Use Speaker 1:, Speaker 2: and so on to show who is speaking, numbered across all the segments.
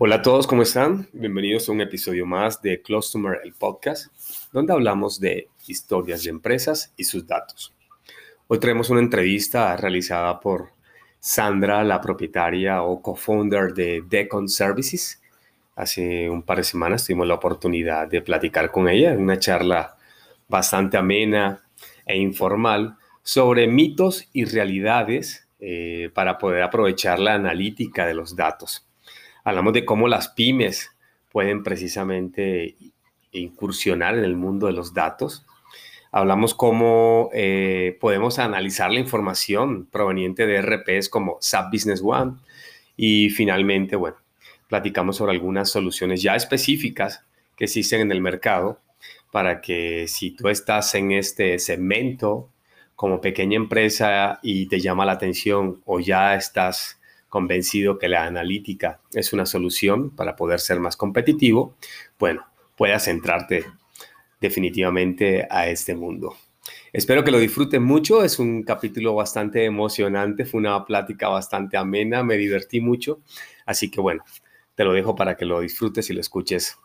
Speaker 1: Hola a todos, ¿cómo están? Bienvenidos a un episodio más de Customer, el podcast, donde hablamos de historias de empresas y sus datos. Hoy traemos una entrevista realizada por Sandra, la propietaria o co-founder de Decon Services. Hace un par de semanas tuvimos la oportunidad de platicar con ella en una charla bastante amena e informal sobre mitos y realidades eh, para poder aprovechar la analítica de los datos hablamos de cómo las pymes pueden precisamente incursionar en el mundo de los datos. Hablamos cómo eh, podemos analizar la información proveniente de RPs como SAP Business One. Y finalmente, bueno, platicamos sobre algunas soluciones ya específicas que existen en el mercado para que si tú estás en este segmento como pequeña empresa y te llama la atención o ya estás convencido que la analítica es una solución para poder ser más competitivo, bueno, puedas centrarte definitivamente a este mundo. Espero que lo disfruten mucho, es un capítulo bastante emocionante, fue una plática bastante amena, me divertí mucho, así que bueno, te lo dejo para que lo disfrutes y lo escuches.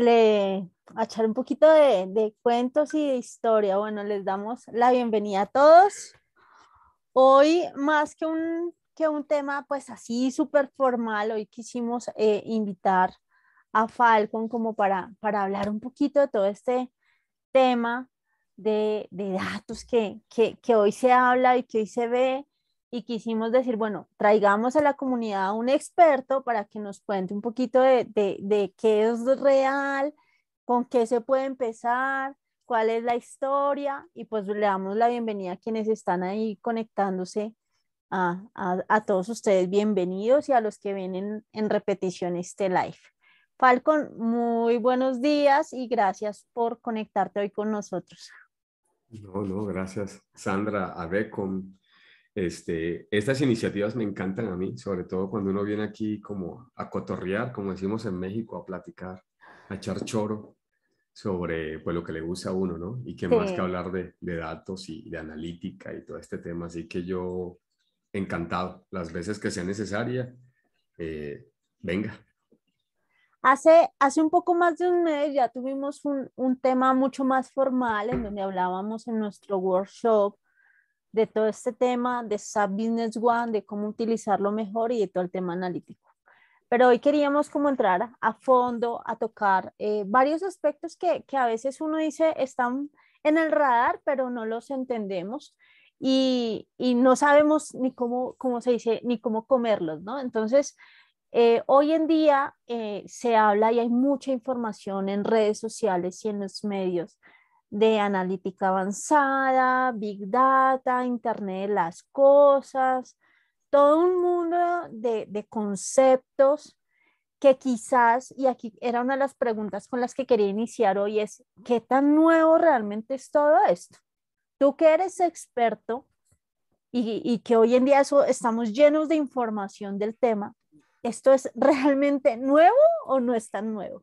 Speaker 2: Le, a echar un poquito de, cuentos y de historia. Bueno, les damos la bienvenida a todos. Hoy, más que un, que un tema pues así súper formal, hoy quisimos eh, invitar a Falcon como para, para hablar un poquito de todo este tema de, datos que, que, hoy se habla y que hoy se ve y quisimos decir, bueno, traigamos a la comunidad a un experto para que nos cuente un poquito de, de, qué es real, con qué se puede empezar, cuál es la historia y pues le damos la bienvenida a quienes están ahí conectándose a, a, todos ustedes. Bienvenidos y a los que ven en, repetición este live. Falcon, muy buenos días y gracias por conectarte hoy con nosotros.
Speaker 1: No, no, gracias Sandra, a Becom este, estas iniciativas me encantan a mí, sobre todo cuando uno viene aquí como a cotorrear, como decimos en México, a platicar, a echar choro sobre pues, lo que le gusta a uno, ¿no? Y que más que hablar de, datos y de analítica y todo este tema. Así que yo encantado, las veces que sea necesaria, eh, venga.
Speaker 2: Hace, hace un poco más de un mes ya tuvimos un, un tema mucho más formal en donde hablábamos en nuestro workshop de todo este tema de SAP Business One, de cómo utilizarlo mejor y de todo el tema analítico. Pero hoy queríamos como entrar a fondo, a tocar eh, varios aspectos que, que, a veces uno dice están en el radar, pero no los entendemos y, y no sabemos ni cómo, cómo se dice, ni cómo comerlos, ¿no? Entonces, eh, hoy en día eh, se habla y hay mucha información en redes sociales y en los medios de analítica avanzada, big data, internet de las cosas, todo un mundo de, conceptos que quizás, y aquí era una de las preguntas con las que quería iniciar hoy, es, ¿qué tan nuevo realmente es todo esto? Tú que eres experto y, y que hoy en día eso, estamos llenos de información del tema, ¿esto es realmente nuevo o no es tan nuevo?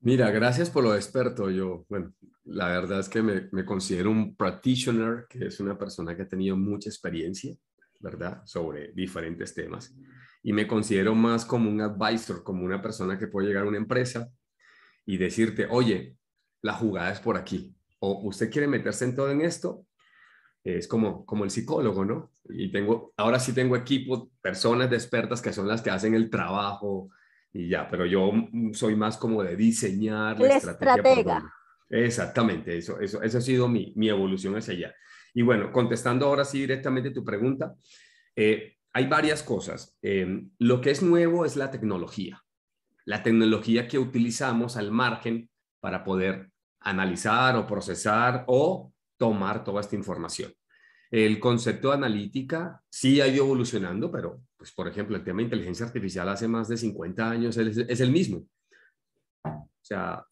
Speaker 1: Mira, gracias por lo experto. Yo, bueno, la verdad es que me, me, considero un practitioner, que es una persona que ha tenido mucha experiencia, ¿verdad?, sobre diferentes temas. Y me considero más como un advisor, como una persona que puede llegar a una empresa y decirte, oye, la jugada es por aquí. O usted quiere meterse en todo en esto, es como, como el psicólogo, ¿no? Y tengo, ahora sí tengo equipo, personas expertas que son las que hacen el trabajo, y ya, pero yo soy más como de diseñar
Speaker 2: la, estrategia.
Speaker 1: Exactamente, eso, eso, eso ha sido mi, mi, evolución hacia allá. Y bueno, contestando ahora sí directamente tu pregunta, eh, hay varias cosas. Em, lo que es nuevo es la tecnología, la tecnología que utilizamos al margen para poder analizar o procesar o tomar toda esta información. El concepto de analítica sí ha ido evolucionando, pero, pues, por ejemplo, el tema de inteligencia artificial hace más de 50 años es, es el mismo. O sea,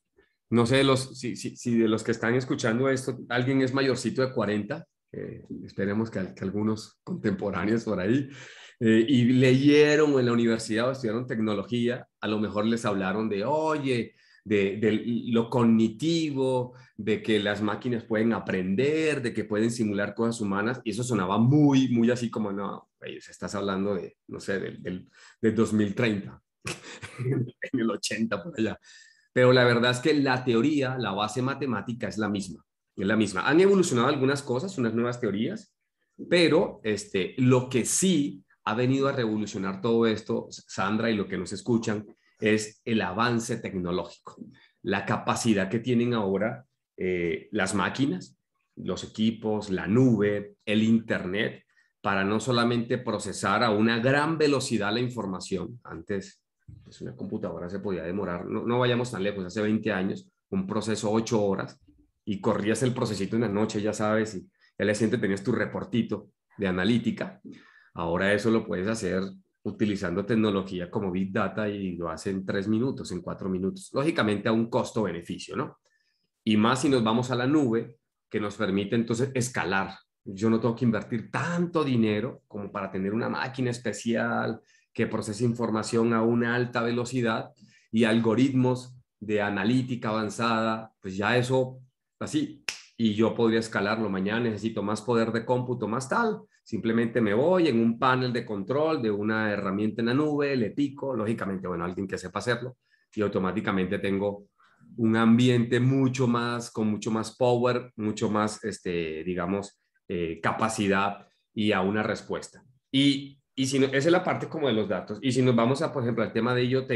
Speaker 1: no sé los, si, si, de los que están escuchando esto, alguien es mayorcito de 40, esperemos que, algunos contemporáneos por ahí, eh, y leyeron en la universidad o estudiaron tecnología, a lo mejor les hablaron de, oye, de, lo cognitivo, de que las máquinas pueden aprender, de que pueden simular cosas humanas, y eso sonaba muy, muy así como, no, estás hablando de, no sé, del, del, 2030, en el 80 por allá. Pero la verdad es que la teoría, la base matemática es la misma, es la misma. Han evolucionado algunas cosas, unas nuevas teorías, pero este, lo que sí ha venido a revolucionar todo esto, Sandra, y lo que nos escuchan, es el avance tecnológico, la capacidad que tienen ahora eh, las máquinas, los equipos, la nube, el Internet, para no solamente procesar a una gran velocidad la información. Antes, pues una computadora se podía demorar, no, vayamos tan lejos, hace 20 años, un proceso 8 horas y corrías el procesito en la noche, ya sabes, y al siguiente tenías tu reportito de analítica. Ahora eso lo puedes hacer utilizando tecnología como Big Data y lo hace en tres minutos, en cuatro minutos. Lógicamente a un costo-beneficio, ¿no? Y más si nos vamos a la nube, que nos permite entonces escalar. Yo no tengo que invertir tanto dinero como para tener una máquina especial que procese información a una alta velocidad y algoritmos de analítica avanzada, pues ya eso así. Y yo podría escalarlo mañana, necesito más poder de cómputo, más tal Simplemente me voy en un panel de control de una herramienta en la nube, le pico, lógicamente, bueno, alguien que sepa hacerlo, y automáticamente tengo un ambiente mucho más, con mucho más power, mucho más, este, digamos, eh, capacidad y a una respuesta. Y, y si esa es la parte como de los datos. Y si nos vamos a, por ejemplo, al tema de IoT,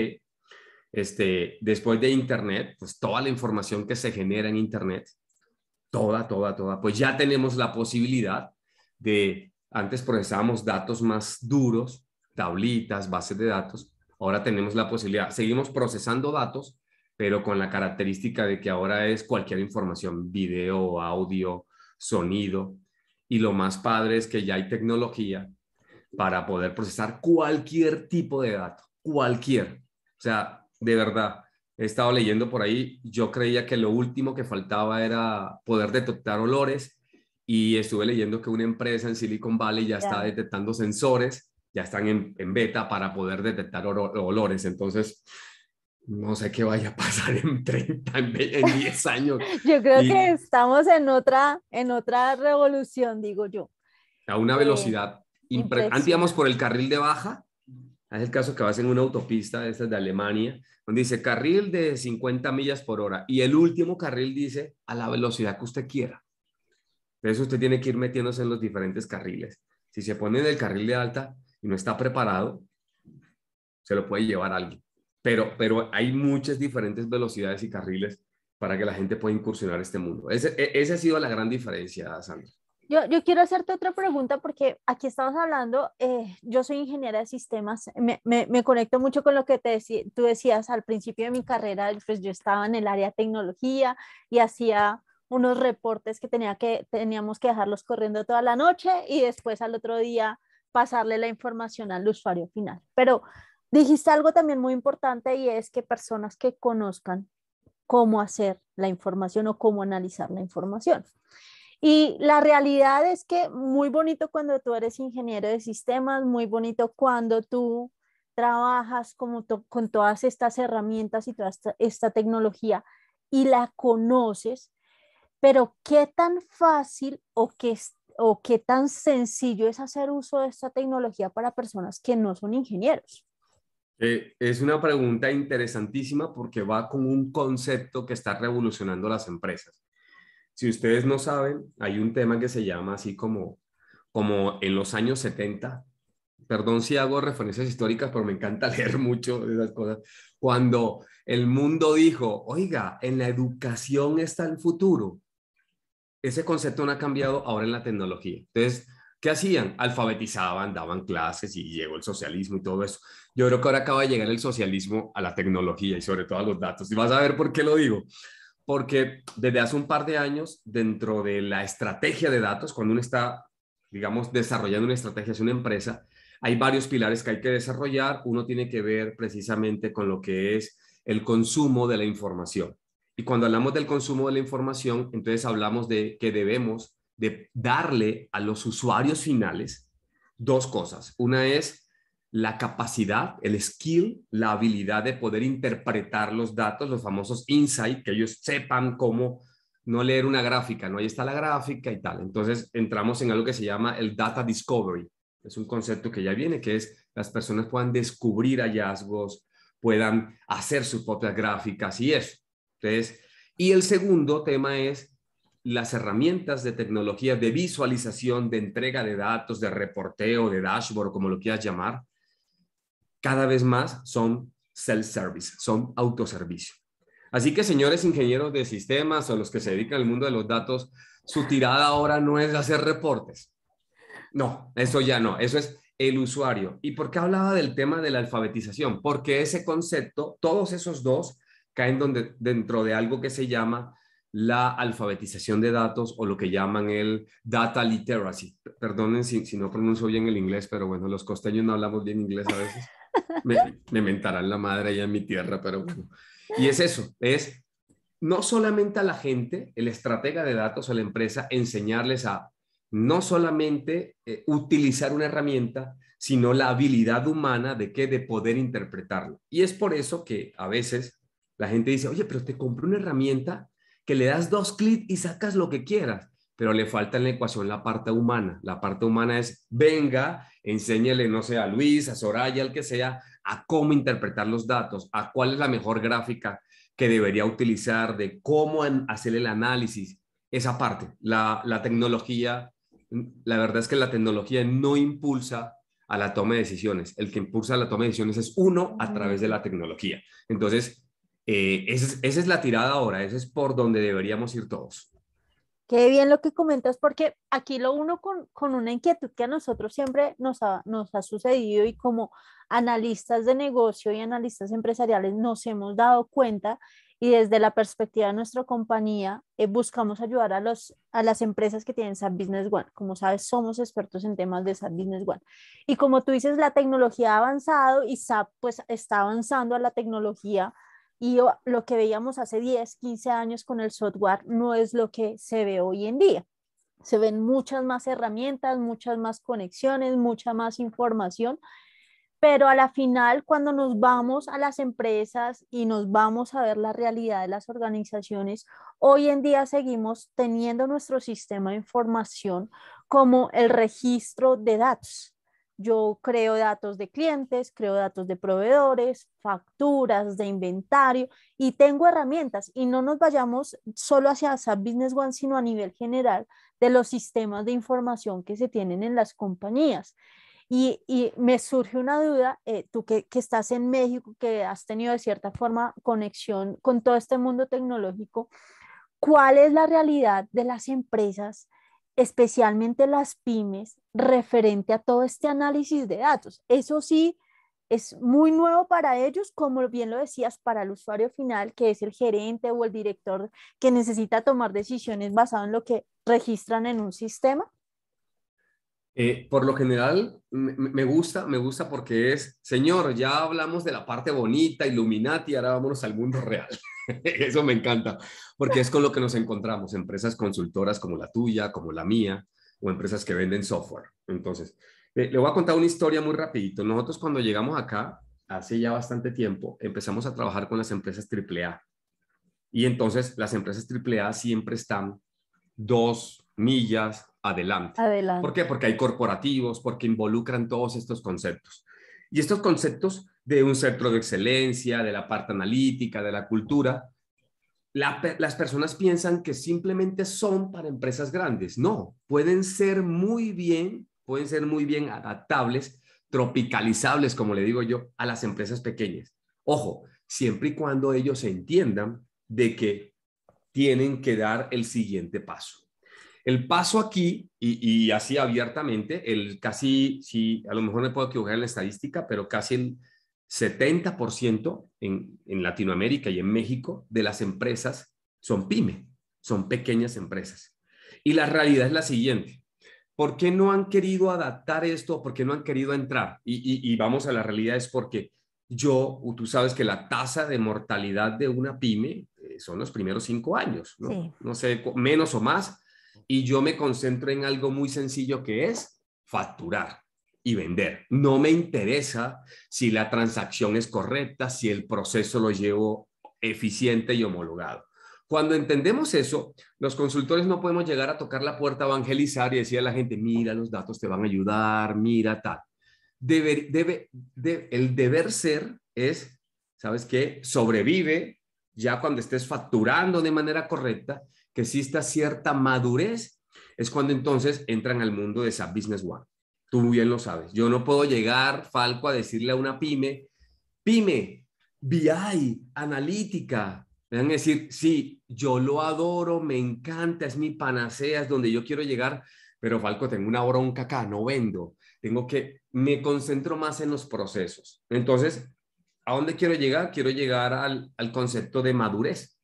Speaker 1: este, después de Internet, pues toda la información que se genera en Internet, toda, toda, toda, pues ya tenemos la posibilidad de antes procesábamos datos más duros, tablitas, bases de datos. Ahora tenemos la posibilidad, seguimos procesando datos, pero con la característica de que ahora es cualquier información, video, audio, sonido. Y lo más padre es que ya hay tecnología para poder procesar cualquier tipo de dato, cualquier. O sea, de verdad, he estado leyendo por ahí, yo creía que lo último que faltaba era poder detectar olores y estuve leyendo que una empresa en Silicon Valley ya está detectando sensores, ya están en, en beta para poder detectar olores. Entonces, no sé qué vaya a pasar en 30, en 10 años.
Speaker 2: yo creo que estamos en otra, en otra revolución, digo yo.
Speaker 1: A una eh, velocidad. Antes íbamos por el carril de baja, es el caso que vas en una autopista de estas de Alemania, donde dice carril de 50 millas por hora y el último carril dice a la velocidad que usted quiera. Entonces usted tiene que ir metiéndose en los diferentes carriles. Si se pone en el carril de alta y no está preparado, se lo puede llevar alguien. Pero, pero hay muchas diferentes velocidades y carriles para que la gente pueda incursionar este mundo. Ese, e, esa ha sido la gran diferencia, Sandra.
Speaker 2: Yo, yo, quiero hacerte otra pregunta porque aquí estamos hablando, eh, yo soy ingeniera de sistemas, me, me, me, conecto mucho con lo que te tú decías al principio de mi carrera, pues yo estaba en el área de tecnología y hacía unos reportes que, tenía que teníamos que dejarlos corriendo toda la noche y después al otro día pasarle la información al usuario final. Pero dijiste algo también muy importante y es que personas que conozcan cómo hacer la información o cómo analizar la información. Y la realidad es que muy bonito cuando tú eres ingeniero de sistemas, muy bonito cuando tú trabajas como con todas estas herramientas y toda esta tecnología y la conoces, pero ¿qué tan fácil o qué, o qué tan sencillo es hacer uso de esta tecnología para personas que no son ingenieros?
Speaker 1: Eh, es una pregunta interesantísima porque va con un concepto que está revolucionando las empresas. Si ustedes no saben, hay un tema que se llama así como, como en los años 70, perdón si hago referencias históricas, pero me encanta leer mucho de esas cosas, cuando el mundo dijo, oiga, en la educación está el futuro ese concepto no ha cambiado ahora en la tecnología. Entonces, ¿qué hacían? Alfabetizaban, daban clases y llegó el socialismo y todo eso. Yo creo que ahora acaba de llegar el socialismo a la tecnología y sobre todo a los datos. Y vas a ver por qué lo digo. Porque desde hace un par de años, dentro de la estrategia de datos, cuando uno está, digamos, desarrollando una estrategia hacia una empresa, hay varios pilares que hay que desarrollar. Uno tiene que ver precisamente con lo que es el consumo de la información Y cuando hablamos del consumo de la información, entonces hablamos de que debemos de darle a los usuarios finales dos cosas. Una es la capacidad, el skill, la habilidad de poder interpretar los datos, los famosos insight, que ellos sepan cómo no leer una gráfica, no ahí está la gráfica y tal. Entonces entramos en algo que se llama el data discovery. Es un concepto que ya viene, que es las personas puedan descubrir hallazgos, puedan hacer sus propias gráficas y eso. Entonces, y el segundo tema es las herramientas de tecnología de visualización, de entrega de datos, de reporteo, de dashboard, como lo quieras llamar, cada vez más son self-service, son autoservicio. Así que, señores ingenieros de sistemas o los que se dedican al mundo de los datos, su tirada ahora no es hacer reportes. No, eso ya no, eso es el usuario. ¿Y por qué hablaba del tema de la alfabetización? Porque ese concepto, todos esos dos, caen donde, dentro de algo que se llama la alfabetización de datos o lo que llaman el data literacy. Perdonen si, si no pronuncio bien el inglés, pero bueno, los costeños no hablamos bien inglés a veces. Me, me mentarán la madre allá en mi tierra, pero bueno. Y es eso, es no solamente a la gente, el estratega de datos o la empresa, enseñarles a no solamente eh, utilizar una herramienta, sino la habilidad humana de que de poder interpretarlo. Y es por eso que a veces la gente dice, oye, pero te compré una herramienta que le das dos clics y sacas lo que quieras, pero le falta en la ecuación la parte humana. La parte humana es, venga, enséñale, no sé, a Luis, a Soraya, al que sea, a cómo interpretar los datos, a cuál es la mejor gráfica que debería utilizar, de cómo hacer el análisis, esa parte. La, la tecnología, la verdad es que la tecnología no impulsa a la toma de decisiones. El que impulsa la toma de decisiones es uno a través de la tecnología. Entonces, eh, esa, es, la tirada ahora, ese es por donde deberíamos ir todos.
Speaker 2: Qué bien lo que comentas, porque aquí lo uno con, con una inquietud que a nosotros siempre nos ha, nos ha sucedido y como analistas de negocio y analistas empresariales nos hemos dado cuenta y desde la perspectiva de nuestra compañía eh, buscamos ayudar a, los, a las empresas que tienen SAP Business One. Como sabes, somos expertos en temas de SAP Business One. Y como tú dices, la tecnología ha avanzado y SAP pues está avanzando a la tecnología y lo que veíamos hace 10, 15 años con el software no es lo que se ve hoy en día. Se ven muchas más herramientas, muchas más conexiones, mucha más información, pero a la final cuando nos vamos a las empresas y nos vamos a ver la realidad de las organizaciones, hoy en día seguimos teniendo nuestro sistema de información como el registro de datos yo creo datos de clientes, creo datos de proveedores, facturas, de inventario y tengo herramientas y no nos vayamos solo hacia SAP Business One, sino a nivel general de los sistemas de información que se tienen en las compañías. Y, me surge una duda, eh, tú que, que, estás en México, que has tenido de cierta forma conexión con todo este mundo tecnológico, ¿cuál es la realidad de las empresas especialmente las pymes, referente a todo este análisis de datos. Eso sí, es muy nuevo para ellos, como bien lo decías, para el usuario final, que es el gerente o el director que necesita tomar decisiones basado en lo que registran en un sistema.
Speaker 1: Eh, por lo general, me gusta, me gusta porque es, señor, ya hablamos de la parte bonita, Illuminati, ahora vámonos al mundo real. Eso me encanta, porque es con lo que nos encontramos, empresas consultoras como la tuya, como la mía, o empresas que venden software. Entonces, le voy a contar una historia muy rapidito. Nosotros cuando llegamos acá, hace ya bastante tiempo, empezamos a trabajar con las empresas AAA. Y entonces las empresas AAA siempre están dos millas adelante.
Speaker 2: adelante.
Speaker 1: ¿Por qué? Porque hay corporativos, porque involucran todos estos conceptos. Y estos conceptos de un centro de excelencia, de la parte analítica, de la cultura, las personas piensan que simplemente son para empresas grandes. No, pueden ser muy bien, pueden ser muy bien adaptables, tropicalizables, como le digo yo, a las empresas pequeñas. Ojo, siempre y cuando ellos entiendan de que tienen que dar el siguiente paso. El paso aquí, y, así abiertamente, el casi, si a lo mejor me puedo equivocar en la estadística, pero casi el 70% en, en Latinoamérica y en México de las empresas son pyme, son pequeñas empresas. Y la realidad es la siguiente. ¿Por qué no han querido adaptar esto? ¿Por qué no han querido entrar? Y, vamos a la realidad es porque yo, tú sabes que la tasa de mortalidad de una pyme, son los primeros cinco años, ¿no? no sé, menos o más, y yo me concentro en algo muy sencillo que es facturar y vender. No me interesa si la transacción es correcta, si el proceso lo llevo eficiente y homologado. Cuando entendemos eso, los consultores no podemos llegar a tocar la puerta, evangelizar y decir a la gente, mira, los datos te van a ayudar, mira tal. El deber ser es, ¿sabes qué? Sobrevive ya cuando estés facturando de manera correcta, que exista cierta madurez, es cuando entonces entran al mundo de SAP Business One. Tú bien lo sabes. Yo no puedo llegar, Falco, a decirle a una pyme, pyme, BI, analítica, me decir, sí, yo lo adoro, me encanta, es mi panacea, es donde yo quiero llegar, pero Falco, tengo una bronca acá, no vendo. Tengo que, me concentro más en los procesos. Entonces, ¿a dónde quiero llegar? Quiero llegar al, al concepto de madurez.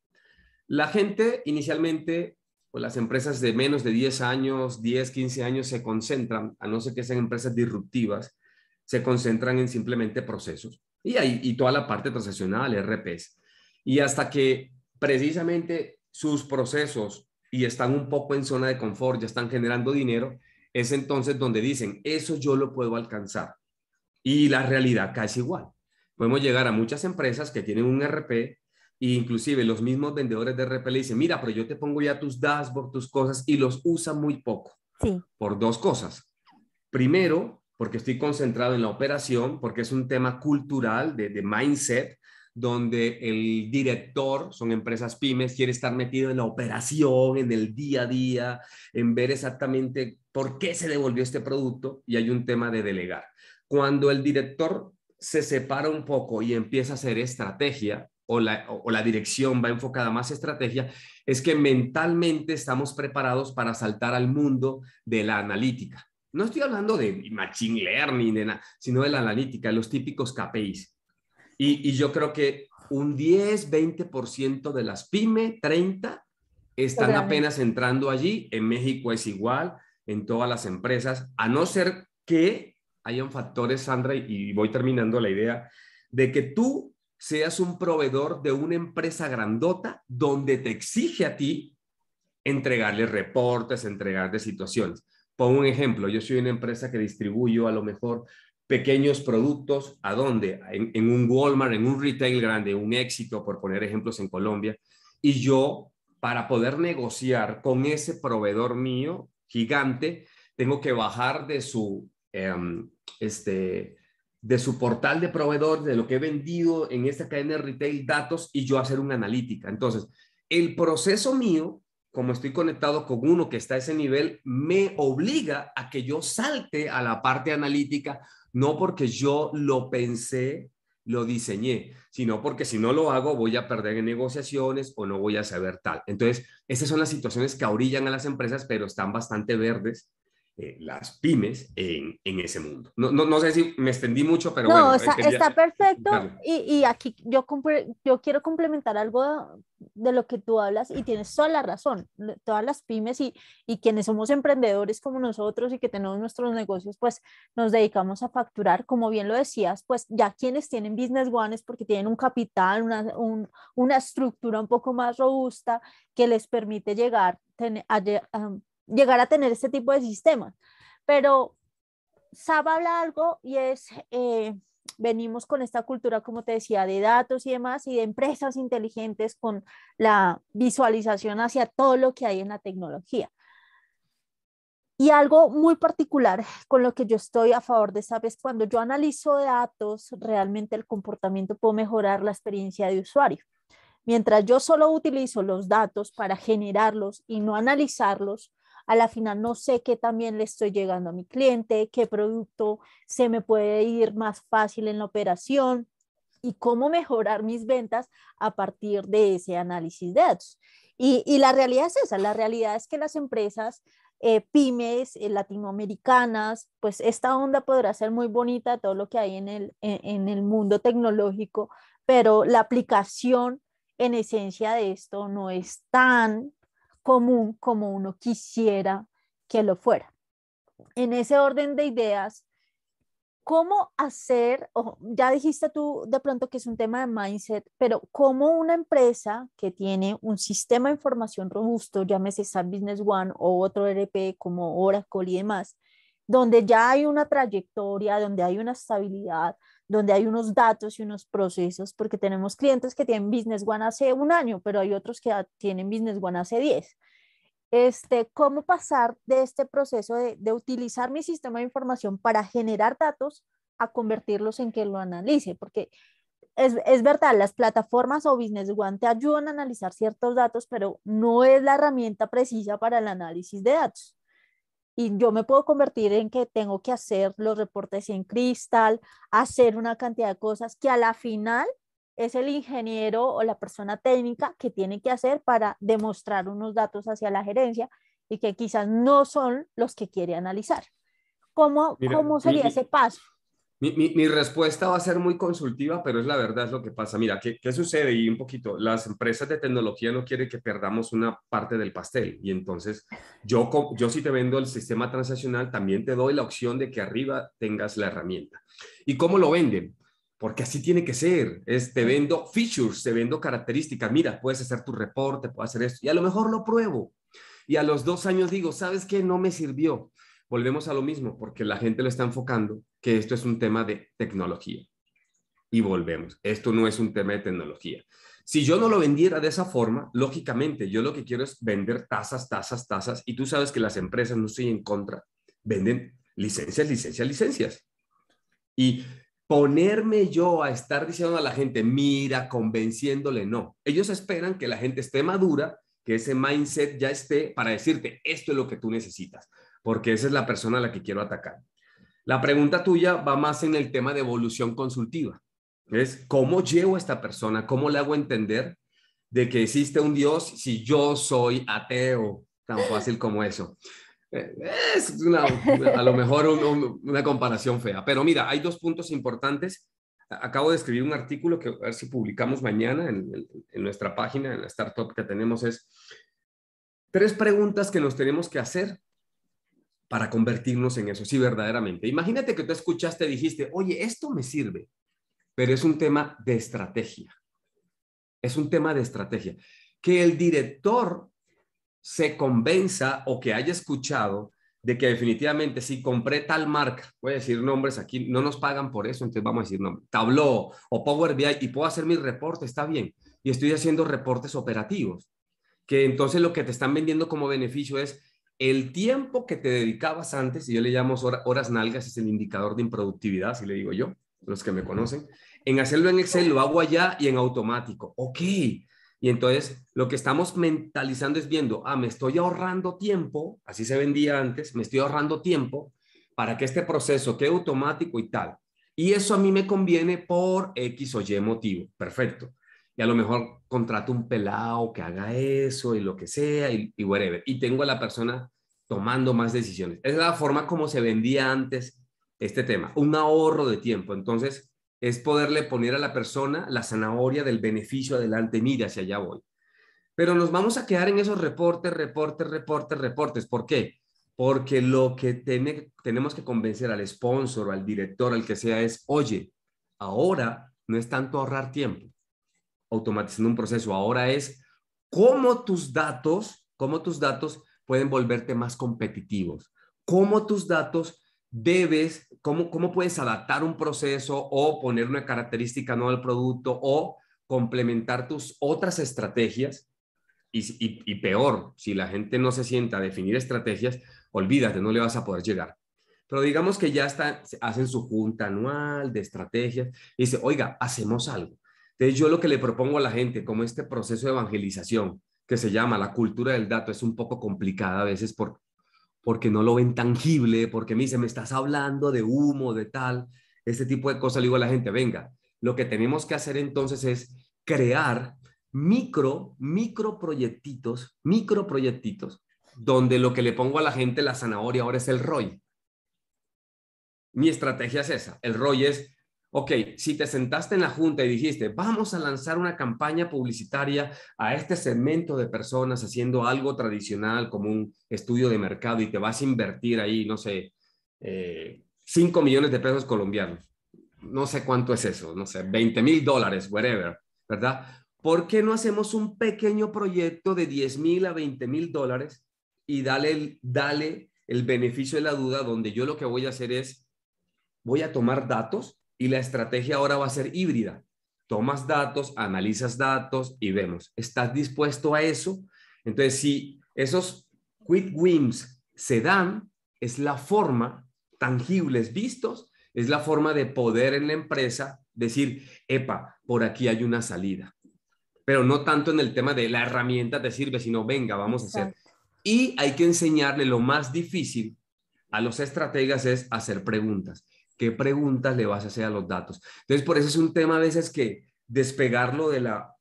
Speaker 1: La gente inicialmente, o las empresas de menos de 10 años, 10, 15 años, se concentran, a no ser que sean empresas disruptivas, se concentran en simplemente procesos. Y, ahí, y toda la parte transaccional, RPs. Y hasta que precisamente sus procesos y están un poco en zona de confort, ya están generando dinero, es entonces donde dicen, eso yo lo puedo alcanzar. Y la realidad casi igual. Podemos llegar a muchas empresas que tienen un RP e inclusive los mismos vendedores de RP le dicen, mira, pero yo te pongo ya tus dashboards, tus cosas y los usa muy poco. Sí. Por dos cosas. Primero, porque estoy concentrado en la operación, porque es un tema cultural de, de mindset, donde el director, son empresas pymes, quiere estar metido en la operación, en el día a día, en ver exactamente por qué se devolvió este producto y hay un tema de delegar. Cuando el director se separa un poco y empieza a hacer estrategia o la, o la dirección va enfocada más a estrategia, es que mentalmente estamos preparados para saltar al mundo de la analítica. No estoy hablando de machine learning, de sino de la analítica, los típicos KPIs. Y, yo creo que un 10, 20% de las pyme, 30, están apenas entrando allí. En México es igual, en todas las empresas, a no ser que hayan factores, Sandra, y voy terminando la idea, de que tú seas un proveedor de una empresa grandota donde te exige a ti entregarle reportes, entregarle situaciones. Pongo un ejemplo, yo soy una empresa que distribuyo a lo mejor pequeños productos, ¿a dónde? En, un Walmart, en un retail grande, un éxito, por poner ejemplos en Colombia. Y yo, para poder negociar con ese proveedor mío gigante, tengo que bajar de su, em, este, de su portal de proveedor, de lo que he vendido en esta cadena de retail, datos y yo hacer una analítica. Entonces, el proceso mío como estoy conectado con uno que está a ese nivel, me obliga a que yo salte a la parte analítica no porque yo lo pensé, lo diseñé, sino porque si no lo hago voy a perder en negociaciones o no voy a saber tal. Entonces, esas son las situaciones que orillan a las empresas, pero están bastante verdes eh, las pymes en, en ese mundo. No, no, no, sé si me extendí mucho, pero
Speaker 2: no,
Speaker 1: bueno.
Speaker 2: Está, está perfecto y, y, aquí yo, yo quiero complementar algo de lo que tú hablas y tienes toda la razón. Todas las pymes y, y quienes somos emprendedores como nosotros y que tenemos nuestros negocios, pues nos dedicamos a facturar, como bien lo decías, pues ya quienes tienen Business One es porque tienen un capital, una, un, una estructura un poco más robusta que les permite llegar a, a llegar a tener este tipo de sistemas. Pero SAP habla algo y es, eh, venimos con esta cultura, como te decía, de datos y demás, y de empresas inteligentes con la visualización hacia todo lo que hay en la tecnología. Y algo muy particular con lo que yo estoy a favor de SAP es cuando yo analizo datos, realmente el comportamiento puede mejorar la experiencia de usuario. Mientras yo solo utilizo los datos para generarlos y no analizarlos, a la final no sé qué también le estoy llegando a mi cliente, qué producto se me puede ir más fácil en la operación y cómo mejorar mis ventas a partir de ese análisis de datos. Y, la realidad es esa, la realidad es que las empresas eh, pymes eh, latinoamericanas, pues esta onda podrá ser muy bonita, todo lo que hay en el, en el mundo tecnológico, pero la aplicación en esencia de esto no es tan común como uno quisiera que lo fuera. En ese orden de ideas, ¿Cómo hacer, o ya dijiste tú de pronto que es un tema de mindset, pero cómo una empresa que tiene un sistema de información robusto, llámese SAP Business One o otro ERP como Oracle y demás, donde ya hay una trayectoria, donde hay una estabilidad, donde hay unos datos y unos procesos, porque tenemos clientes que tienen Business One hace un año, pero hay otros que tienen Business One hace 10 este, cómo pasar de este proceso de, de, utilizar mi sistema de información para generar datos a convertirlos en que lo analice, porque es, es, verdad, las plataformas o Business One te ayudan a analizar ciertos datos, pero no es la herramienta precisa para el análisis de datos. Y yo me puedo convertir en que tengo que hacer los reportes en cristal, hacer una cantidad de cosas que a la final es el ingeniero o la persona técnica que tiene que hacer para demostrar unos datos hacia la gerencia y que quizás no son los que quiere analizar. ¿Cómo, ¿cómo sería ese paso?
Speaker 1: Mi, respuesta va a ser muy consultiva, pero es la verdad, es lo que pasa. Mira, ¿qué, ¿qué, sucede? Y un poquito, las empresas de tecnología no quieren que perdamos una parte del pastel. Y entonces, yo, yo si te vendo el sistema transaccional, también te doy la opción de que arriba tengas la herramienta. ¿Y cómo lo venden? porque así tiene que ser. Es, te vendo features, te vendo características. Mira, puedes hacer tu reporte, puedes hacer esto. Y a lo mejor lo pruebo. Y a los dos años digo, ¿sabes qué? No me sirvió. Volvemos a lo mismo, porque la gente lo está enfocando que esto es un tema de tecnología. Y volvemos. Esto no es un tema de tecnología. Si yo no lo vendiera de esa forma, lógicamente, yo lo que quiero es vender tasas, tasas, tasas. Y tú sabes que las empresas, no estoy en contra, venden licencias, licencias, licencias. Y ponerme yo a estar diciendo a la gente, mira, convenciéndole, no. Ellos esperan que la gente esté madura, que ese mindset ya esté para decirte, esto es lo que tú necesitas, porque esa es la persona a la que quiero atacar. La pregunta tuya va más en el tema de evolución consultiva. Es cómo llevo a esta persona, cómo le hago entender de que existe un Dios si yo soy ateo, tan fácil como eso. Es una, a lo mejor una comparación fea, pero mira, hay dos puntos importantes. Acabo de escribir un artículo que a ver si publicamos mañana en nuestra página, en la startup que tenemos, es tres preguntas que nos tenemos que hacer para convertirnos en eso, sí, verdaderamente. Imagínate que tú escuchaste dijiste, oye, esto me sirve, pero es un tema de estrategia. Es un tema de estrategia. Que el director se convenza o que haya escuchado de que definitivamente si compré tal marca, voy a decir nombres aquí, no nos pagan por eso, entonces vamos a decir nombres, Tableau o Power BI y puedo hacer mi reporte, está bien, y estoy haciendo reportes operativos, que entonces lo que te están vendiendo como beneficio es el tiempo que te dedicabas antes, y yo le llamo horas nalgas, es el indicador de improductividad, así le digo yo, los que me conocen, en hacerlo en Excel lo hago allá y en automático. Ok, y entonces lo que estamos mentalizando es viendo, ah, me estoy ahorrando tiempo, así se vendía antes, me estoy ahorrando tiempo para que este proceso quede automático y tal. Y eso a mí me conviene por X o Y motivo. Perfecto. Y a lo mejor contrato un pelado que haga eso y lo que sea y, y whatever. Y tengo a la persona tomando más decisiones. Es la forma como se vendía antes este tema, un ahorro de tiempo. Entonces, es poderle poner a la persona la zanahoria del beneficio adelante, mira, hacia allá voy. Pero nos vamos a quedar en esos reportes, reportes, reportes, reportes. ¿Por qué? Porque lo que tenemos que convencer al sponsor, al director, al que sea, es, oye, ahora no es tanto ahorrar tiempo, automatizando un proceso, ahora es cómo tus datos, cómo tus datos pueden volverte más competitivos, cómo tus datos debes, cómo, cómo puedes adaptar un proceso o poner una característica nueva al producto o complementar tus otras estrategias. Y, peor, si la gente no se sienta a definir estrategias, olvídate, no le vas a poder llegar. Pero digamos que ya está, hacen su junta anual de estrategias y dice, oiga, hacemos algo. Entonces yo lo que le propongo a la gente, como este proceso de evangelización que se llama la cultura del dato, es un poco complicada a veces por, porque no lo ven tangible, porque me dice, me estás hablando de humo, de tal, este tipo de cosas. Le digo a la gente, venga, lo que tenemos que hacer entonces es crear micro, micro proyectitos, micro proyectitos, donde lo que le pongo a la gente, la zanahoria ahora es el ROI. Mi estrategia es esa. El ROI es ok, si te sentaste en la junta y dijiste, vamos a lanzar una campaña publicitaria a este segmento de personas haciendo algo tradicional como un estudio de mercado y te vas a invertir ahí, no sé, 5 millones de pesos colombianos. No sé cuánto es eso, no sé, 20 mil dólares, whatever, ¿verdad? ¿Por qué no hacemos un pequeño proyecto de 10 mil a 20 mil dólares y dale dale el beneficio de la duda donde yo lo que voy a hacer es, voy a tomar datos y la estrategia ahora va a ser híbrida. Tomas datos, analizas datos y vemos, ¿estás dispuesto a eso? Entonces, si esos quick wins se dan, es la forma tangibles vistos, es la forma de poder en la empresa decir, epa, por aquí hay una salida. Pero no tanto en el tema de la herramienta te sirve, sino venga, vamos a hacer. Y hay que enseñarle lo más difícil a los estrategas es hacer preguntas. ¿Qué preguntas le vas a hacer a los datos? Entonces, por eso es un tema a veces que despegarlo de la,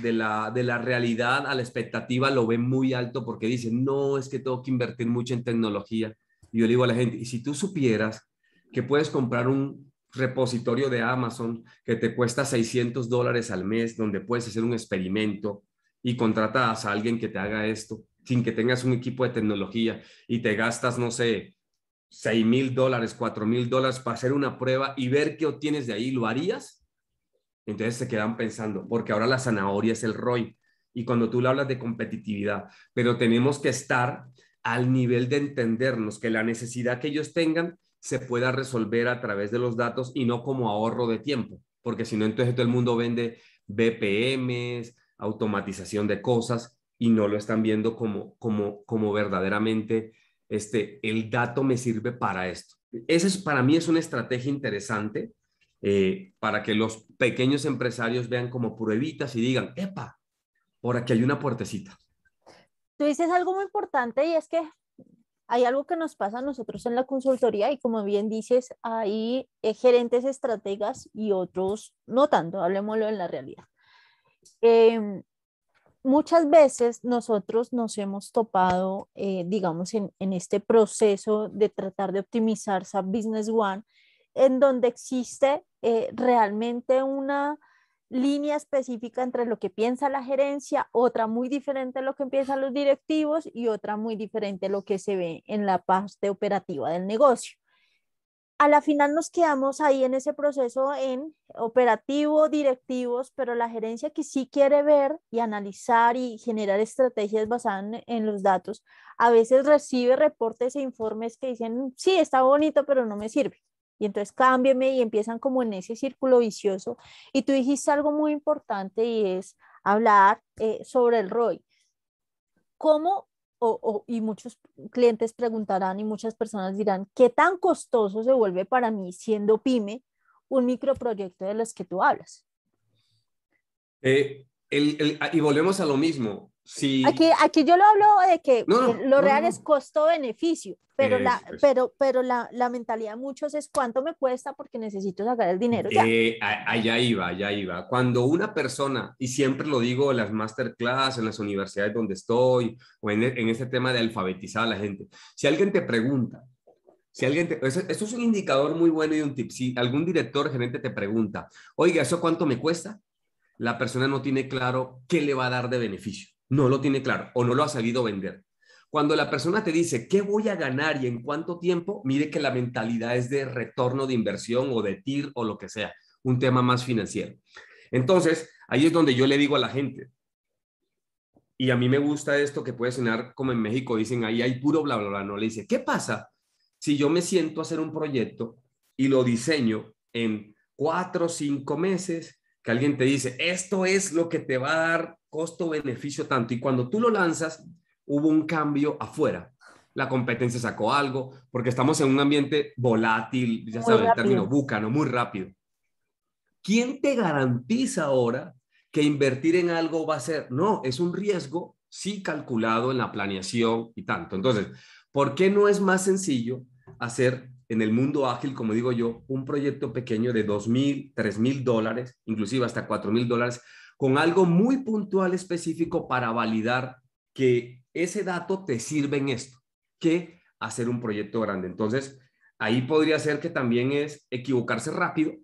Speaker 1: de la, de la realidad a la expectativa lo ven muy alto porque dicen, no, es que tengo que invertir mucho en tecnología. Y yo le digo a la gente, y si tú supieras que puedes comprar un repositorio de Amazon que te cuesta 600 dólares al mes, donde puedes hacer un experimento y contratas a alguien que te haga esto sin que tengas un equipo de tecnología y te gastas, no sé, 6 mil dólares, 4 mil dólares para hacer una prueba y ver qué obtienes de ahí, ¿lo harías? Entonces se quedan pensando, porque ahora la zanahoria es el ROI. Y cuando tú le hablas de competitividad, pero tenemos que estar al nivel de entendernos que la necesidad que ellos tengan se pueda resolver a través de los datos y no como ahorro de tiempo, porque si no, entonces todo el mundo vende BPMs, automatización de cosas y no lo están viendo como, como, como verdaderamente este, el dato me sirve para esto. Esa es, para mí es una estrategia interesante eh, para que los pequeños empresarios vean como pruebitas y digan, epa, por aquí hay una puertecita.
Speaker 2: Tú dices algo muy importante y es que hay algo que nos pasa a nosotros en la consultoría y como bien dices, hay eh, gerentes estrategas y otros no tanto, hablemoslo en la realidad. Eh, muchas veces nosotros nos hemos topado, eh, digamos, en, este proceso de tratar de optimizar SAP Business One, en donde existe eh, realmente una línea específica entre lo que piensa la gerencia, otra muy diferente a lo que piensan los directivos y otra muy diferente a lo que se ve en la parte operativa del negocio a la final nos quedamos ahí en ese proceso en operativo, directivos, pero la gerencia que sí quiere ver y analizar y generar estrategias basadas en, los datos, a veces recibe reportes e informes que dicen, sí, está bonito, pero no me sirve. Y entonces cámbiame y empiezan como en ese círculo vicioso. Y tú dijiste algo muy importante y es hablar eh, sobre el ROI. ¿Cómo y muchos clientes preguntarán y muchas personas dirán, ¿qué tan costoso se vuelve para mí siendo pyme un microproyecto de los que tú hablas?
Speaker 1: Eh, y volvemos a lo mismo.
Speaker 2: Aquí, aquí yo lo hablo de que lo real es costo-beneficio, pero, la, pero, pero la, la, mentalidad de muchos es cuánto me cuesta porque necesito sacar el dinero ya.
Speaker 1: Eh, allá iba, allá iba. Cuando una persona, y siempre lo digo en las masterclass, en las universidades donde estoy, o en, en este tema de alfabetizar a la gente, si alguien te pregunta, si alguien te, eso, eso es un indicador muy bueno y un tip. Si algún director gerente te pregunta, oiga, ¿eso cuánto me cuesta? La persona no tiene claro qué le va a dar de beneficio no lo tiene claro o no lo ha sabido vender. Cuando la persona te dice, ¿qué voy a ganar y en cuánto tiempo? Mire que la mentalidad es de retorno de inversión o de TIR o lo que sea, un tema más financiero. Entonces, ahí es donde yo le digo a la gente, y a mí me gusta esto que puede sonar como en México, dicen, ahí hay puro bla, bla, bla, no le dice, ¿qué pasa si yo me siento a hacer un proyecto y lo diseño en cuatro o cinco meses, que alguien te dice, esto es lo que te va a dar costo-beneficio tanto. Y cuando tú lo lanzas, hubo un cambio afuera. La competencia sacó algo, porque estamos en un ambiente volátil, ya sabes el término búcano, muy rápido. ¿Quién te garantiza ahora que invertir en algo va a ser? No, es un riesgo sí calculado en la planeación y tanto. Entonces, ¿por qué no es más sencillo hacer en el mundo ágil, como digo yo, un proyecto pequeño de dos mil, tres mil dólares, inclusive hasta cuatro mil dólares, con algo muy puntual específico para validar que ese dato te sirve en esto, que hacer un proyecto grande. Entonces, ahí podría ser que también es equivocarse rápido,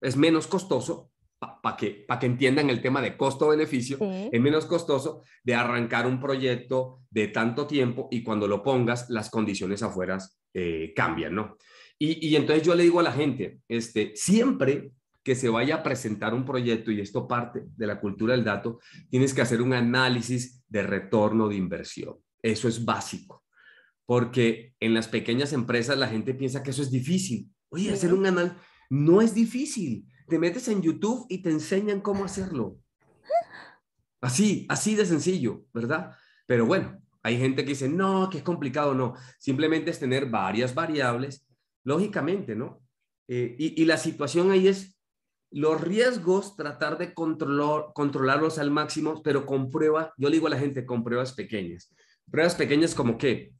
Speaker 1: es menos costoso, para que, que entiendan el tema de costo-beneficio, es menos costoso de arrancar un proyecto de tanto tiempo y cuando lo pongas, las condiciones afuera eh, cambian, ¿no? Y, y, entonces yo le digo a la gente, este, siempre que se vaya a presentar un proyecto, y esto parte de la cultura del dato, tienes que hacer un análisis de retorno de inversión. Eso es básico, porque en las pequeñas empresas la gente piensa que eso es difícil. Oye, hacer un análisis no es difícil. Te metes en YouTube y te enseñan cómo hacerlo. Así, así de sencillo, ¿verdad? Pero bueno, hay gente que dice, no, que es complicado, no. Simplemente es tener varias variables, lógicamente, ¿no? Eh, y, y, la situación ahí es los riesgos, tratar de controlar, controlarlos al máximo, pero con pruebas, yo le digo a la gente, con pruebas pequeñas. Pruebas pequeñas como que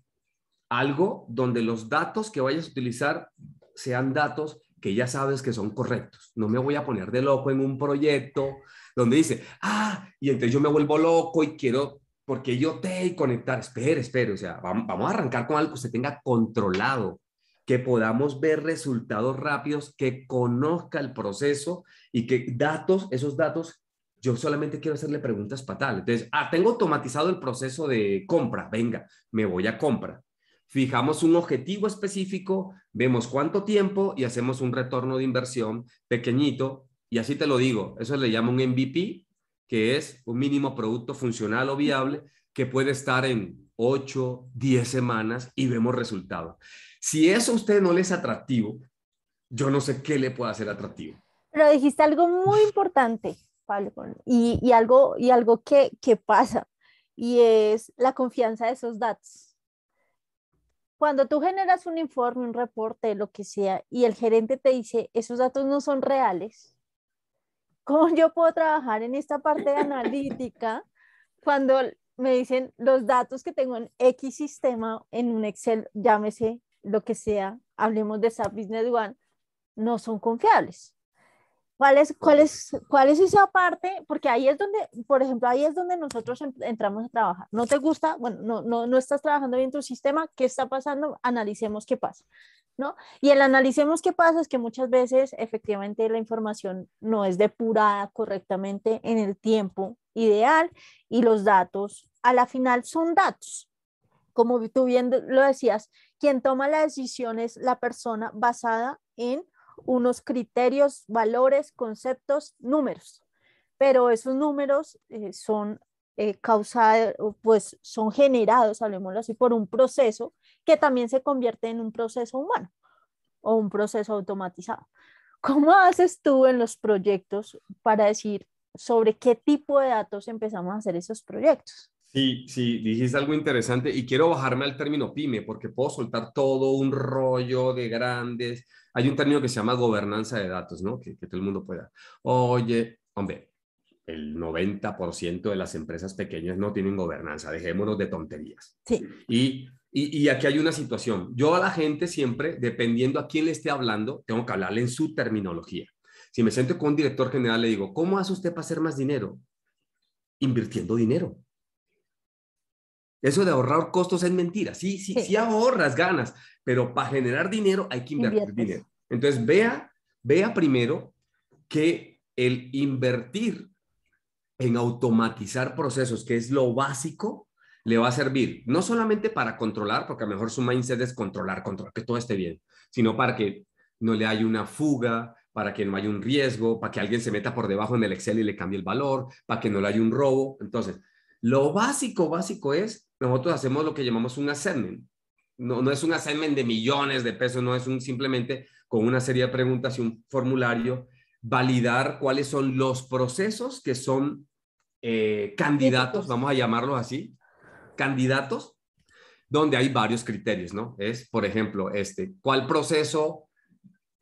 Speaker 1: algo donde los datos que vayas a utilizar sean datos que ya sabes que son correctos. No me voy a poner de loco en un proyecto donde dice, ah, y entonces yo me vuelvo loco y quiero, porque yo te y conectar. Espere, espere, o sea, vamos a arrancar con algo que se tenga controlado, que podamos ver resultados rápidos, que conozca el proceso y que datos, esos datos, yo solamente quiero hacerle preguntas fatales. Entonces, ah, tengo automatizado el proceso de compra, venga, me voy a compra fijamos un objetivo específico, vemos cuánto tiempo y hacemos un retorno de inversión pequeñito. Y así te lo digo, eso le llama un MVP, que es un mínimo producto funcional o viable, que puede estar en 8, 10 semanas y vemos resultados. Si eso a usted no le es atractivo, yo no sé qué le puede hacer atractivo.
Speaker 2: Pero dijiste algo muy importante, Pablo, y, y algo, y algo que, que pasa, y es la confianza de esos datos cuando tú generas un informe, un reporte, lo que sea, y el gerente te dice, esos datos no son reales, ¿cómo yo puedo trabajar en esta parte de analítica cuando me dicen los datos que tengo en X sistema, en un Excel, llámese lo que sea, hablemos de SAP Business One, no son confiables? ¿Cuál es, cuál, es, ¿Cuál es esa parte? Porque ahí es donde, por ejemplo, ahí es donde nosotros entramos a trabajar. ¿No te gusta? Bueno, no, no, no estás trabajando bien tu sistema. ¿Qué está pasando? Analicemos qué pasa. ¿No? Y el analicemos qué pasa es que muchas veces efectivamente la información no es depurada correctamente en el tiempo ideal y los datos a la final son datos. Como tú bien lo decías, quien toma la decisión es la persona basada en unos criterios, valores, conceptos, números. Pero esos números eh, son eh, causados, pues son generados, hablemoslo así, por un proceso que también se convierte en un proceso humano o un proceso automatizado. ¿Cómo haces tú en los proyectos para decir sobre qué tipo de datos empezamos a hacer esos proyectos?
Speaker 1: Sí, sí, dijiste algo interesante y quiero bajarme al término pyme porque puedo soltar todo un rollo de grandes. Hay un término que se llama gobernanza de datos, ¿no? Que, todo el mundo pueda. Oye, hombre, el 90% de las empresas pequeñas no tienen gobernanza, dejémonos de tonterías.
Speaker 2: Sí.
Speaker 1: Y, y, y, aquí hay una situación. Yo a la gente siempre, dependiendo a quién le esté hablando, tengo que hablarle en su terminología. Si me siento con un director general, le digo, ¿cómo hace usted para hacer más dinero? Invirtiendo dinero. Eso de ahorrar costos es mentira. Sí, sí, sí, ahorras, ganas, pero para generar dinero hay que invertir dinero. Entonces, vea, vea primero que el invertir en automatizar procesos, que es lo básico, le va a servir no solamente para controlar, porque a lo mejor su mindset es controlar, controlar, que todo esté bien, sino para que no le haya una fuga, para que no haya un riesgo, para que alguien se meta por debajo en el Excel y le cambie el valor, para que no le haya un robo. Entonces, lo básico, básico es nosotros hacemos lo que llamamos un assessment. No, no es un assessment de millones de pesos, no es un simplemente con una serie de preguntas y un formulario, validar cuáles son los procesos que son eh, candidatos, vamos a llamarlos así, candidatos, donde hay varios criterios, ¿no? Es, por ejemplo, este, ¿cuál proceso,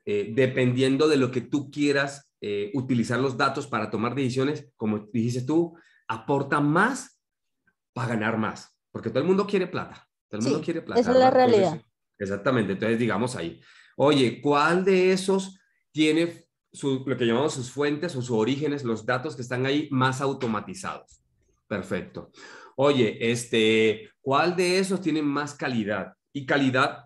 Speaker 1: eh, dependiendo de lo que tú quieras eh, utilizar los datos para tomar decisiones, como dijiste tú, aporta más para ganar más? porque todo el mundo quiere plata. Todo el mundo quiere plata.
Speaker 2: Esa es la realidad.
Speaker 1: exactamente. Entonces, digamos ahí, oye, ¿cuál de esos tiene lo que llamamos sus fuentes o sus orígenes, los datos que están ahí más automatizados? Perfecto. Oye, este, ¿cuál de esos tiene más calidad? Y calidad,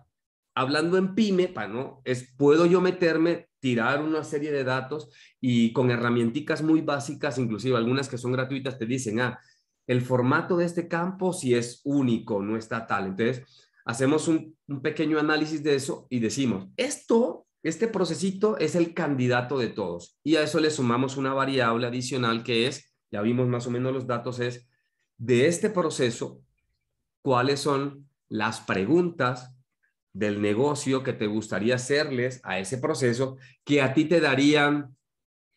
Speaker 1: hablando en pyme, ¿no? Es, puedo yo meterme, tirar una serie de datos y con herramientas muy básicas, inclusive algunas que son gratuitas, te dicen, ah, el formato de este campo si es único, no está tal. Entonces, hacemos un, un pequeño análisis de eso y decimos, esto este procesito es el candidato de todos y a eso le sumamos una variable adicional que es, ya vimos más o menos los datos, es de este proceso, cuáles son las preguntas del negocio que te gustaría hacerles a ese proceso que a ti te darían,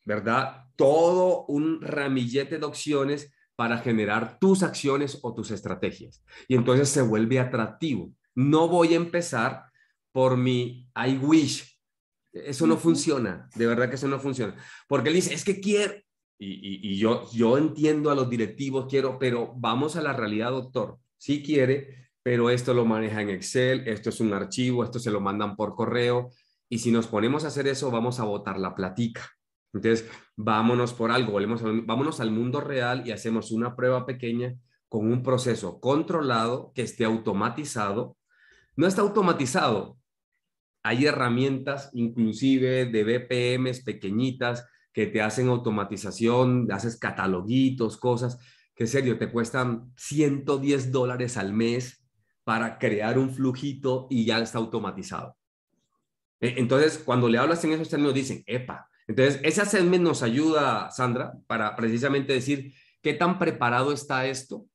Speaker 1: ¿verdad? Todo un ramillete de opciones para generar tus acciones o tus estrategias. Y entonces se vuelve atractivo. No voy a empezar por mi I wish, eso no funciona, de verdad que eso no funciona. Porque él dice, es que quiero, y, yo, yo entiendo a los directivos, quiero, pero vamos a la realidad, doctor. Sí quiere, pero esto lo maneja en Excel, esto es un archivo, esto se lo mandan por correo. Y si nos ponemos a hacer eso, vamos a botar la platica. Entonces, vámonos por algo, volvemos vámonos al mundo real y hacemos una prueba pequeña con un proceso controlado que esté automatizado. No está automatizado, hay herramientas inclusive de BPMs pequeñitas que te hacen automatización, haces cataloguitos, cosas que serio te cuestan 110 dólares al mes para crear un flujito y ya está automatizado. E, entonces, cuando le hablas en esos términos, dicen, epa. Entonces, ese assessment nos ayuda, Sandra, para precisamente decir qué tan preparado está esto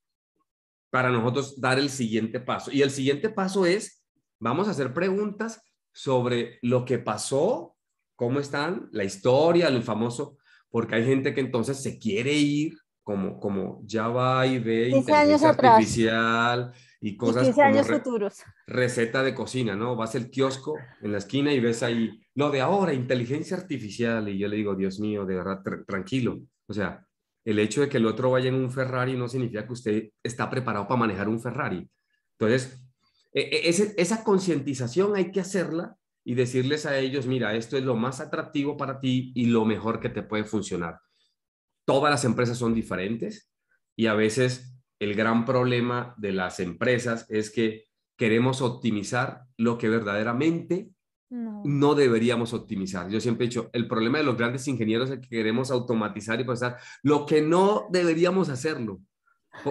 Speaker 1: para nosotros dar el siguiente paso. Y el siguiente paso es, vamos a hacer preguntas sobre lo que pasó, cómo están, la historia, el famoso, porque hay gente que entonces se quiere ir como, como ya va y ve inteligencia artificial y cosas
Speaker 2: como años futuros.
Speaker 1: receta de cocina, ¿no? Vas al kiosco en la esquina y ves ahí, lo de ahora, inteligencia artificial, y yo le digo, Dios mío, de verdad, tranquilo. O sea, el hecho de que el otro vaya en un Ferrari no significa que usted está preparado para manejar un Ferrari. Entonces, e, e, esa concientización hay que hacerla y decirles a ellos, mira, esto es lo más atractivo para ti y lo mejor que te puede funcionar. Todas las empresas son diferentes y a veces el gran problema de las empresas es que queremos optimizar lo que verdaderamente no. deberíamos optimizar. Yo siempre he dicho, el problema de los grandes ingenieros es que queremos automatizar y pasar lo que no deberíamos hacerlo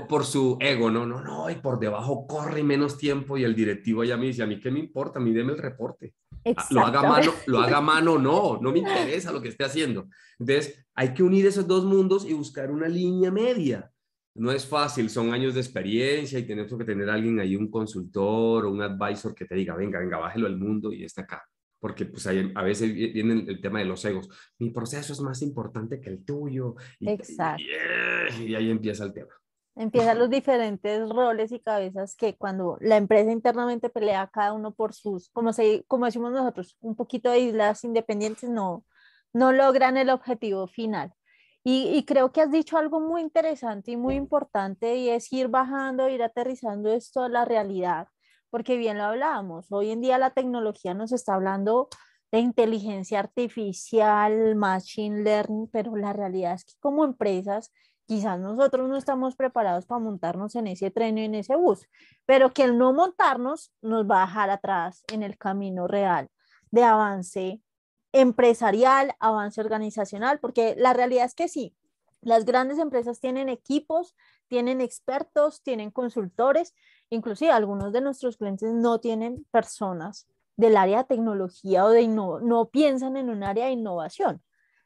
Speaker 1: por, su ego, no, no, no, y por debajo corre menos tiempo y el directivo ya me dice, a mí qué me importa, a mí deme el reporte. Ah, lo haga mano, lo haga mano, no, no me interesa lo que esté haciendo. Entonces, hay que unir esos dos mundos y buscar una línea media. No es fácil, son años de experiencia y tenemos que tener a alguien ahí, un consultor o un advisor que te diga, venga, venga, bájelo al mundo y está acá. Porque pues a veces viene el tema de los egos. Mi proceso es más importante que el tuyo.
Speaker 2: Exacto.
Speaker 1: y ahí empieza el tema.
Speaker 2: Empiezan los diferentes roles y cabezas que cuando la empresa internamente pelea cada uno por sus, como, se, como decimos nosotros, un poquito de islas independientes, no, no logran el objetivo final. Y, y, creo que has dicho algo muy interesante y muy importante y es ir bajando, ir aterrizando esto a la realidad, porque bien lo hablábamos, hoy en día la tecnología nos está hablando de inteligencia artificial, machine learning, pero la realidad es que como empresas quizás nosotros no estamos preparados para montarnos en ese tren y en ese bus, pero que el no montarnos nos va a dejar atrás en el camino real de avance empresarial, avance organizacional, porque la realidad es que sí, las grandes empresas tienen equipos, tienen expertos, tienen consultores, inclusive algunos de nuestros clientes no tienen personas del área de tecnología o de no, no piensan en un área de innovación.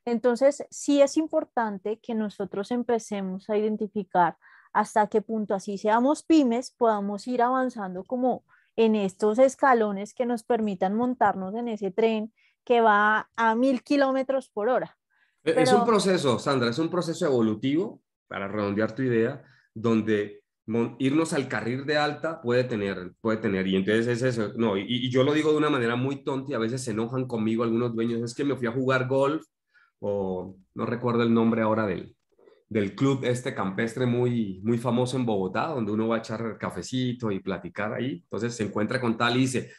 Speaker 2: Entonces, sí es importante que nosotros empecemos a identificar hasta qué punto, así seamos pymes, podamos ir avanzando como en estos escalones que nos permitan montarnos en ese tren que va a mil kilómetros por hora.
Speaker 1: E, es un proceso, Sandra, es un proceso evolutivo, para redondear tu idea, donde irnos al carril de alta puede tener, puede tener, y entonces es eso, no, y, y, yo lo digo de una manera muy tonta y a veces se enojan conmigo algunos dueños, es que me fui a jugar golf o no recuerdo el nombre ahora del, del club este campestre muy, muy famoso en Bogotá, donde uno va a echar cafecito y platicar ahí. Entonces se encuentra con tal y dice,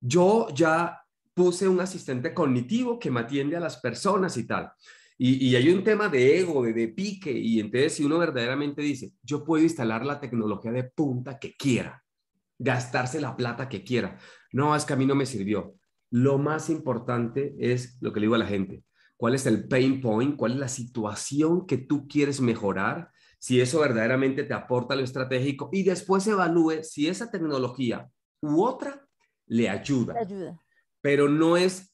Speaker 1: yo ya puse un asistente cognitivo que me atiende a las personas y tal. Y, hay un tema de ego, de, de, pique, y entonces si uno verdaderamente dice, yo puedo instalar la tecnología de punta que quiera, gastarse la plata que quiera. No, es que a mí no me sirvió. Lo más importante es lo que le digo a la gente, cuál es el pain point, cuál es la situación que tú quieres mejorar, si eso verdaderamente te aporta lo estratégico y después evalúe si esa tecnología u otra le ayuda.
Speaker 2: Le ayuda.
Speaker 1: Pero no es,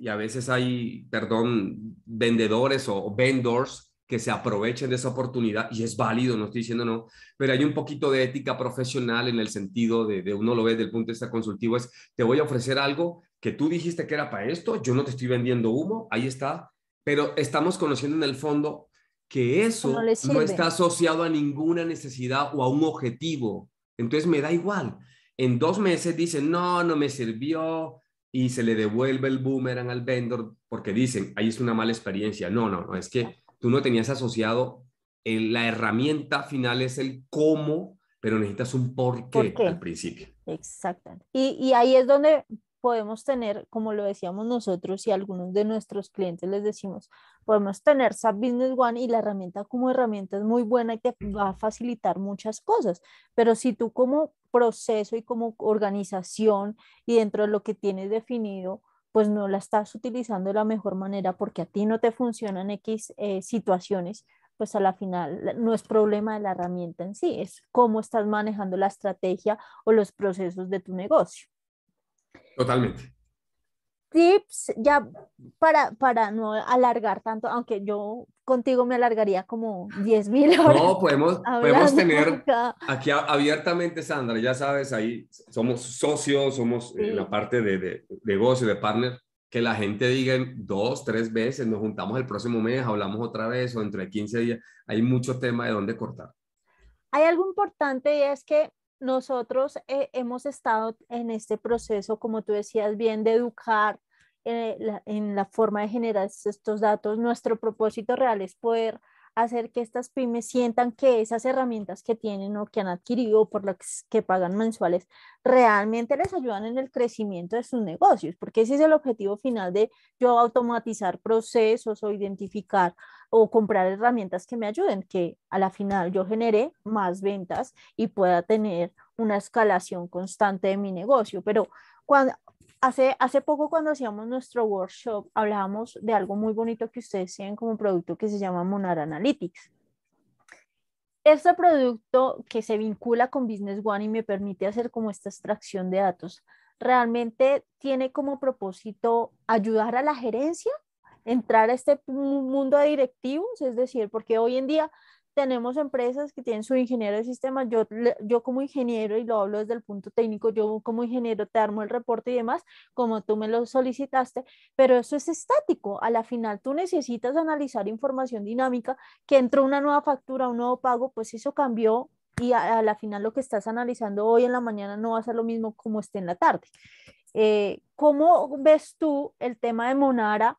Speaker 1: y a veces hay, perdón, vendedores o vendors que se aprovechen de esa oportunidad y es válido, no estoy diciendo no, pero hay un poquito de ética profesional en el sentido de, de uno lo ve desde el punto de vista consultivo, es te voy a ofrecer algo que tú dijiste que era para esto, yo no te estoy vendiendo humo, ahí está, pero estamos conociendo en el fondo que eso no, está asociado a ninguna necesidad o a un objetivo. Entonces me da igual. En dos meses dicen, no, no me sirvió y se le devuelve el boomerang al vendor porque dicen, ahí es una mala experiencia. No, no, no, es que tú no tenías asociado, la herramienta final es el cómo, pero necesitas un por qué, al principio.
Speaker 2: Exacto. Y, y ahí es donde podemos tener, como lo decíamos nosotros y algunos de nuestros clientes les decimos, podemos tener SAP Business One y la herramienta como herramienta es muy buena y te va a facilitar muchas cosas, pero si tú como proceso y como organización y dentro de lo que tienes definido, pues no la estás utilizando de la mejor manera porque a ti no te funcionan X eh, situaciones, pues a la final no es problema de la herramienta en sí, es cómo estás manejando la estrategia o los procesos de tu negocio.
Speaker 1: Totalmente.
Speaker 2: Tips, ya para, para no alargar tanto, aunque yo contigo me alargaría como 10 mil horas.
Speaker 1: No, podemos, podemos tener aquí abiertamente, Sandra, ya sabes, ahí somos socios, somos en la parte de, de, negocio, de partner, que la gente diga dos, tres veces, nos juntamos el próximo mes, hablamos otra vez o entre 15 días, hay mucho tema de dónde cortar.
Speaker 2: Hay algo importante y es que nosotros eh, hemos estado en este proceso, como tú decías bien, de educar eh, en la forma de generar estos datos. Nuestro propósito real es poder hacer que estas pymes sientan que esas herramientas que tienen o que han adquirido por las que pagan mensuales realmente les ayudan en el crecimiento de sus negocios, porque ese es el objetivo final de yo automatizar procesos o identificar o comprar herramientas que me ayuden, que a la final yo genere más ventas y pueda tener una escalación constante de mi negocio. Pero cuando, Hace, hace poco cuando hacíamos nuestro workshop hablábamos de algo muy bonito que ustedes tienen como producto que se llama Monar Analytics. Este producto que se vincula con Business One y me permite hacer como esta extracción de datos, realmente tiene como propósito ayudar a la gerencia, entrar a este mundo de directivos, es decir, porque hoy en día tenemos empresas que tienen su ingeniero de sistemas, yo, yo como ingeniero, y lo hablo desde el punto técnico, yo como ingeniero te armo el reporte y demás, como tú me lo solicitaste, pero eso es estático. A la final tú necesitas analizar información dinámica, que entró una nueva factura, un nuevo pago, pues eso cambió y a, la final lo que estás analizando hoy en la mañana no va a ser lo mismo como esté en la tarde. Eh, ¿Cómo ves tú el tema de Monara?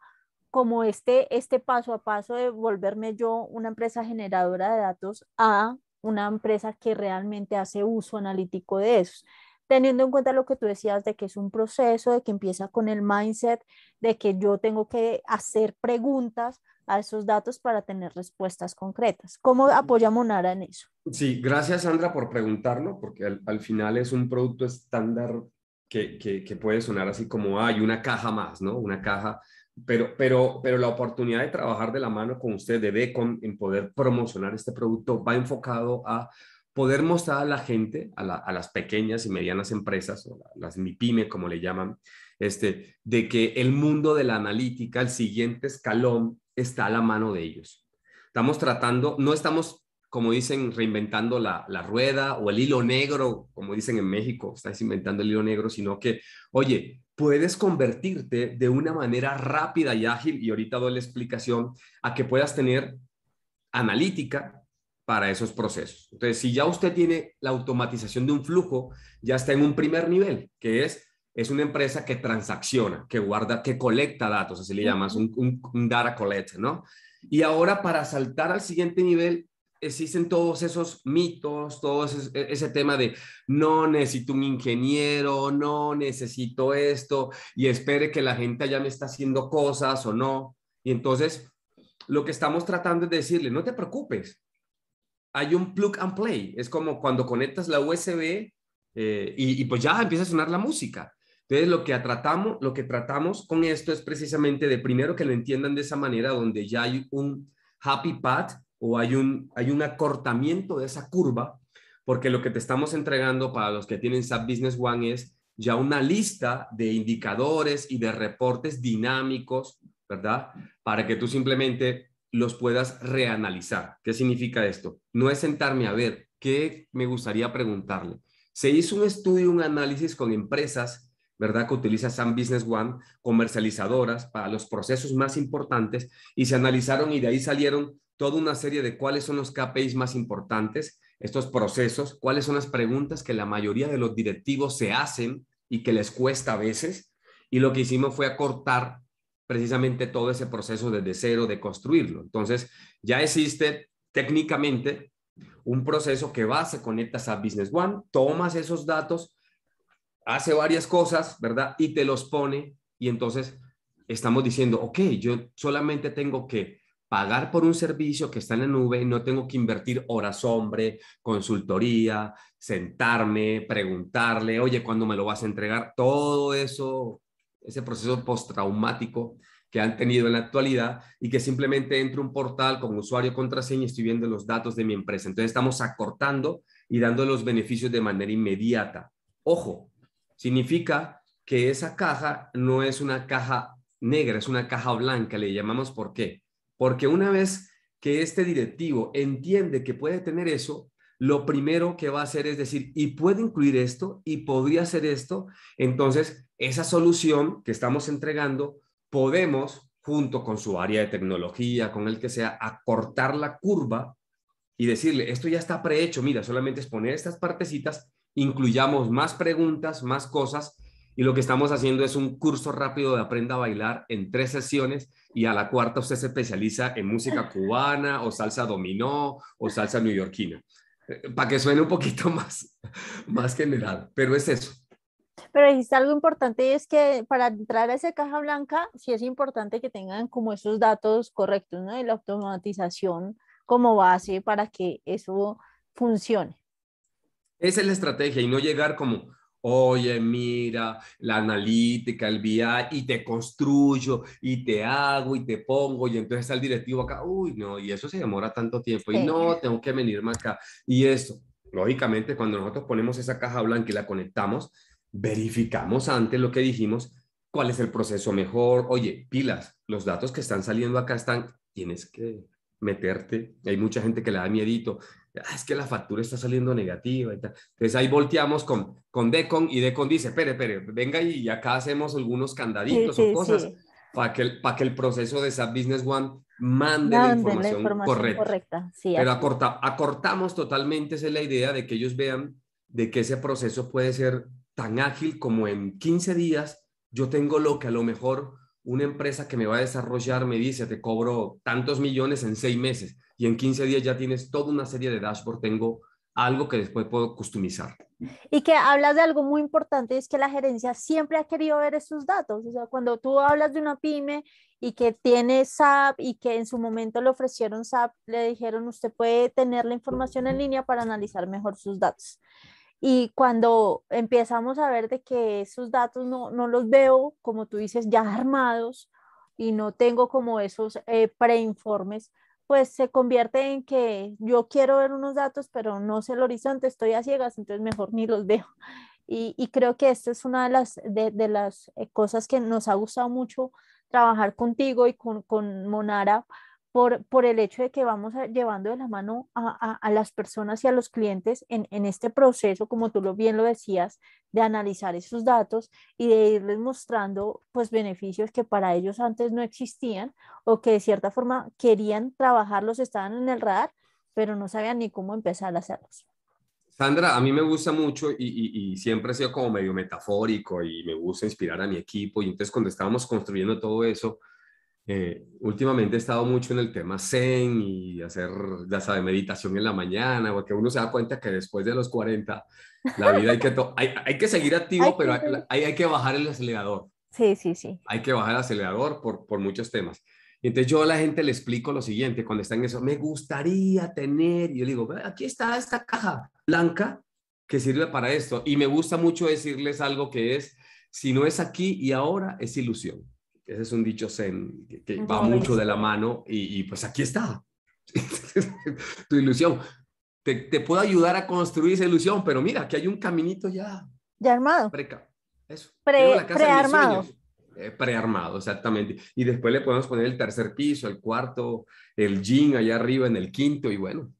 Speaker 2: Como este, este paso a paso de volverme yo una empresa generadora de datos a una empresa que realmente hace uso analítico de esos. Teniendo en cuenta lo que tú decías de que es un proceso, de que empieza con el mindset, de que yo tengo que hacer preguntas a esos datos para tener respuestas concretas. ¿Cómo apoya Monara en eso?
Speaker 1: Sí, gracias Sandra por preguntarlo, porque al, al final es un producto estándar que, que, que, puede sonar así como, hay una caja más, ¿no? Una caja pero, pero, pero la oportunidad de trabajar de la mano con usted, de Decom, en poder promocionar este producto, va enfocado a poder mostrar a la gente, a, las pequeñas y medianas empresas, o las MIPYME, como le llaman, este, de que el mundo de la analítica, el siguiente escalón, está a la mano de ellos. Estamos tratando, no estamos, como dicen, reinventando la, la rueda o el hilo negro, como dicen en México, estáis inventando el hilo negro, sino que, oye, puedes convertirte de una manera rápida y ágil, y ahorita doy la explicación, a que puedas tener analítica para esos procesos. Entonces, si ya usted tiene la automatización de un flujo, ya está en un primer nivel, que es, es una empresa que transacciona, que guarda, que colecta datos, así le llamas, un, un, un data collect, ¿no? Y ahora para saltar al siguiente nivel, existen todos esos mitos, todo ese, tema de no necesito un ingeniero, no necesito esto y espere que la gente ya me está haciendo cosas o no. Y entonces lo que estamos tratando es decirle, no te preocupes, hay un plug and play, es como cuando conectas la USB eh, y, y, pues ya empieza a sonar la música. Entonces lo que, tratamos, lo que tratamos con esto es precisamente de primero que lo entiendan de esa manera donde ya hay un happy path o hay un, hay un acortamiento de esa curva, porque lo que te estamos entregando para los que tienen SAP Business One es ya una lista de indicadores y de reportes dinámicos, ¿verdad? Para que tú simplemente los puedas reanalizar. ¿Qué significa esto? No es sentarme a ver qué me gustaría preguntarle. Se hizo un estudio, un análisis con empresas ¿verdad? Que utiliza SAM Business One, comercializadoras para los procesos más importantes y se analizaron y de ahí salieron toda una serie de cuáles son los KPIs más importantes, estos procesos, cuáles son las preguntas que la mayoría de los directivos se hacen y que les cuesta a veces. Y lo que hicimos fue acortar precisamente todo ese proceso desde cero de construirlo. Entonces, ya existe técnicamente un proceso que va, se conecta a Business One, tomas esos datos, hace varias cosas, ¿verdad? Y te los pone y entonces estamos diciendo, ok, yo solamente tengo que pagar por un servicio que está en la nube, no tengo que invertir horas hombre, consultoría, sentarme, preguntarle, oye, ¿cuándo me lo vas a entregar? Todo eso, ese proceso postraumático que han tenido en la actualidad y que simplemente entro a un portal con usuario, contraseña y estoy viendo los datos de mi empresa. Entonces estamos acortando y dando los beneficios de manera inmediata. Ojo, significa que esa caja no es una caja negra, es una caja blanca, le llamamos ¿por qué? Porque una vez que este directivo entiende que puede tener eso, lo primero que va a hacer es decir, y puede incluir esto, y podría hacer esto, entonces esa solución que estamos entregando, podemos, junto con su área de tecnología, con el que sea, acortar la curva y decirle, esto ya está prehecho, mira, solamente es poner estas partecitas incluyamos más preguntas, más cosas. Y lo que estamos haciendo es un curso rápido de Aprenda a Bailar en tres sesiones y a la cuarta usted se especializa en música cubana o salsa dominó o salsa neoyorquina. Eh, para que suene un poquito más, más general, pero es eso.
Speaker 2: Pero dijiste algo importante y es que para entrar a esa caja blanca sí es importante que tengan como esos datos correctos, ¿no? Y la automatización como base para que eso funcione.
Speaker 1: Esa es la estrategia y no llegar como, oye, mira, la analítica, el BI, y te construyo, y te hago, y te pongo, y entonces está el directivo acá, uy, no, y eso se demora tanto tiempo, y no, tengo que venirme acá, y esto. Lógicamente, cuando nosotros ponemos esa caja blanca y la conectamos, verificamos antes lo que dijimos, cuál es el proceso mejor, oye, pilas, los datos que están saliendo acá están, tienes que meterte, hay mucha gente que le da miedito, Ah, es que la factura está saliendo negativa. Y tal. Entonces ahí volteamos con, con Decon y Decon dice, espere, espere, venga y acá hacemos algunos candaditos o cosas para que, el, para que el proceso de SAP Business One mande, la, información correcta. Pero acorta, acortamos totalmente, esa es la idea de que ellos vean de que ese proceso puede ser tan ágil como en 15 días yo tengo lo que a lo mejor una empresa que me va a desarrollar me dice, te cobro tantos millones en seis meses y en 15 días ya tienes toda una serie de dashboard, tengo algo que después puedo customizar.
Speaker 2: Y que hablas de algo muy importante, es que la gerencia siempre ha querido ver esos datos. O sea, cuando tú hablas de una pyme y que tiene SAP y que en su momento le ofrecieron SAP, le dijeron, usted puede tener la información en línea para analizar mejor sus datos. Y cuando empezamos a ver de que esos datos no, no los veo, como tú dices, ya armados y no tengo como esos eh, preinformes, pues se convierte en que yo quiero ver unos datos, pero no sé el horizonte, estoy a ciegas, entonces mejor ni los veo. Y, creo que esta es una de las, de, de las eh, cosas que nos ha gustado mucho trabajar contigo y con, con Monara, por, por el hecho de que vamos llevando de la mano a, a, las personas y a los clientes en, en, este proceso, como tú lo bien lo decías, de analizar esos datos y de irles mostrando pues beneficios que para ellos antes no existían o que de cierta forma querían trabajarlos, estaban en el radar, pero no sabían ni cómo empezar a hacerlos.
Speaker 1: Sandra, a mí me gusta mucho y, y, y, siempre he sido como medio metafórico y me gusta inspirar a mi equipo. Y entonces cuando estábamos construyendo todo eso, eh, últimamente he estado mucho en el tema Zen y hacer, ya sabes, meditación en la mañana, porque uno se da cuenta que después de los 40, la vida hay que, hay, hay, que seguir activo, pero hay, hay, que bajar el acelerador.
Speaker 2: Sí, sí, sí.
Speaker 1: Hay que bajar el acelerador por, por muchos temas. Y entonces yo a la gente le explico lo siguiente, cuando está en eso, me gustaría tener, y yo le digo, aquí está esta caja blanca que sirve para esto. Y me gusta mucho decirles algo que es, si no es aquí y ahora, es ilusión. Ese es un dicho zen que, va mucho de la mano y, pues aquí está. tu ilusión. te, puedo ayudar a construir esa ilusión, pero mira, aquí hay un caminito ya.
Speaker 2: Ya armado.
Speaker 1: Preca, eso.
Speaker 2: prearmado.
Speaker 1: Eh, prearmado, exactamente. Y después le podemos poner el tercer piso, el cuarto, el gym allá arriba en el quinto y bueno.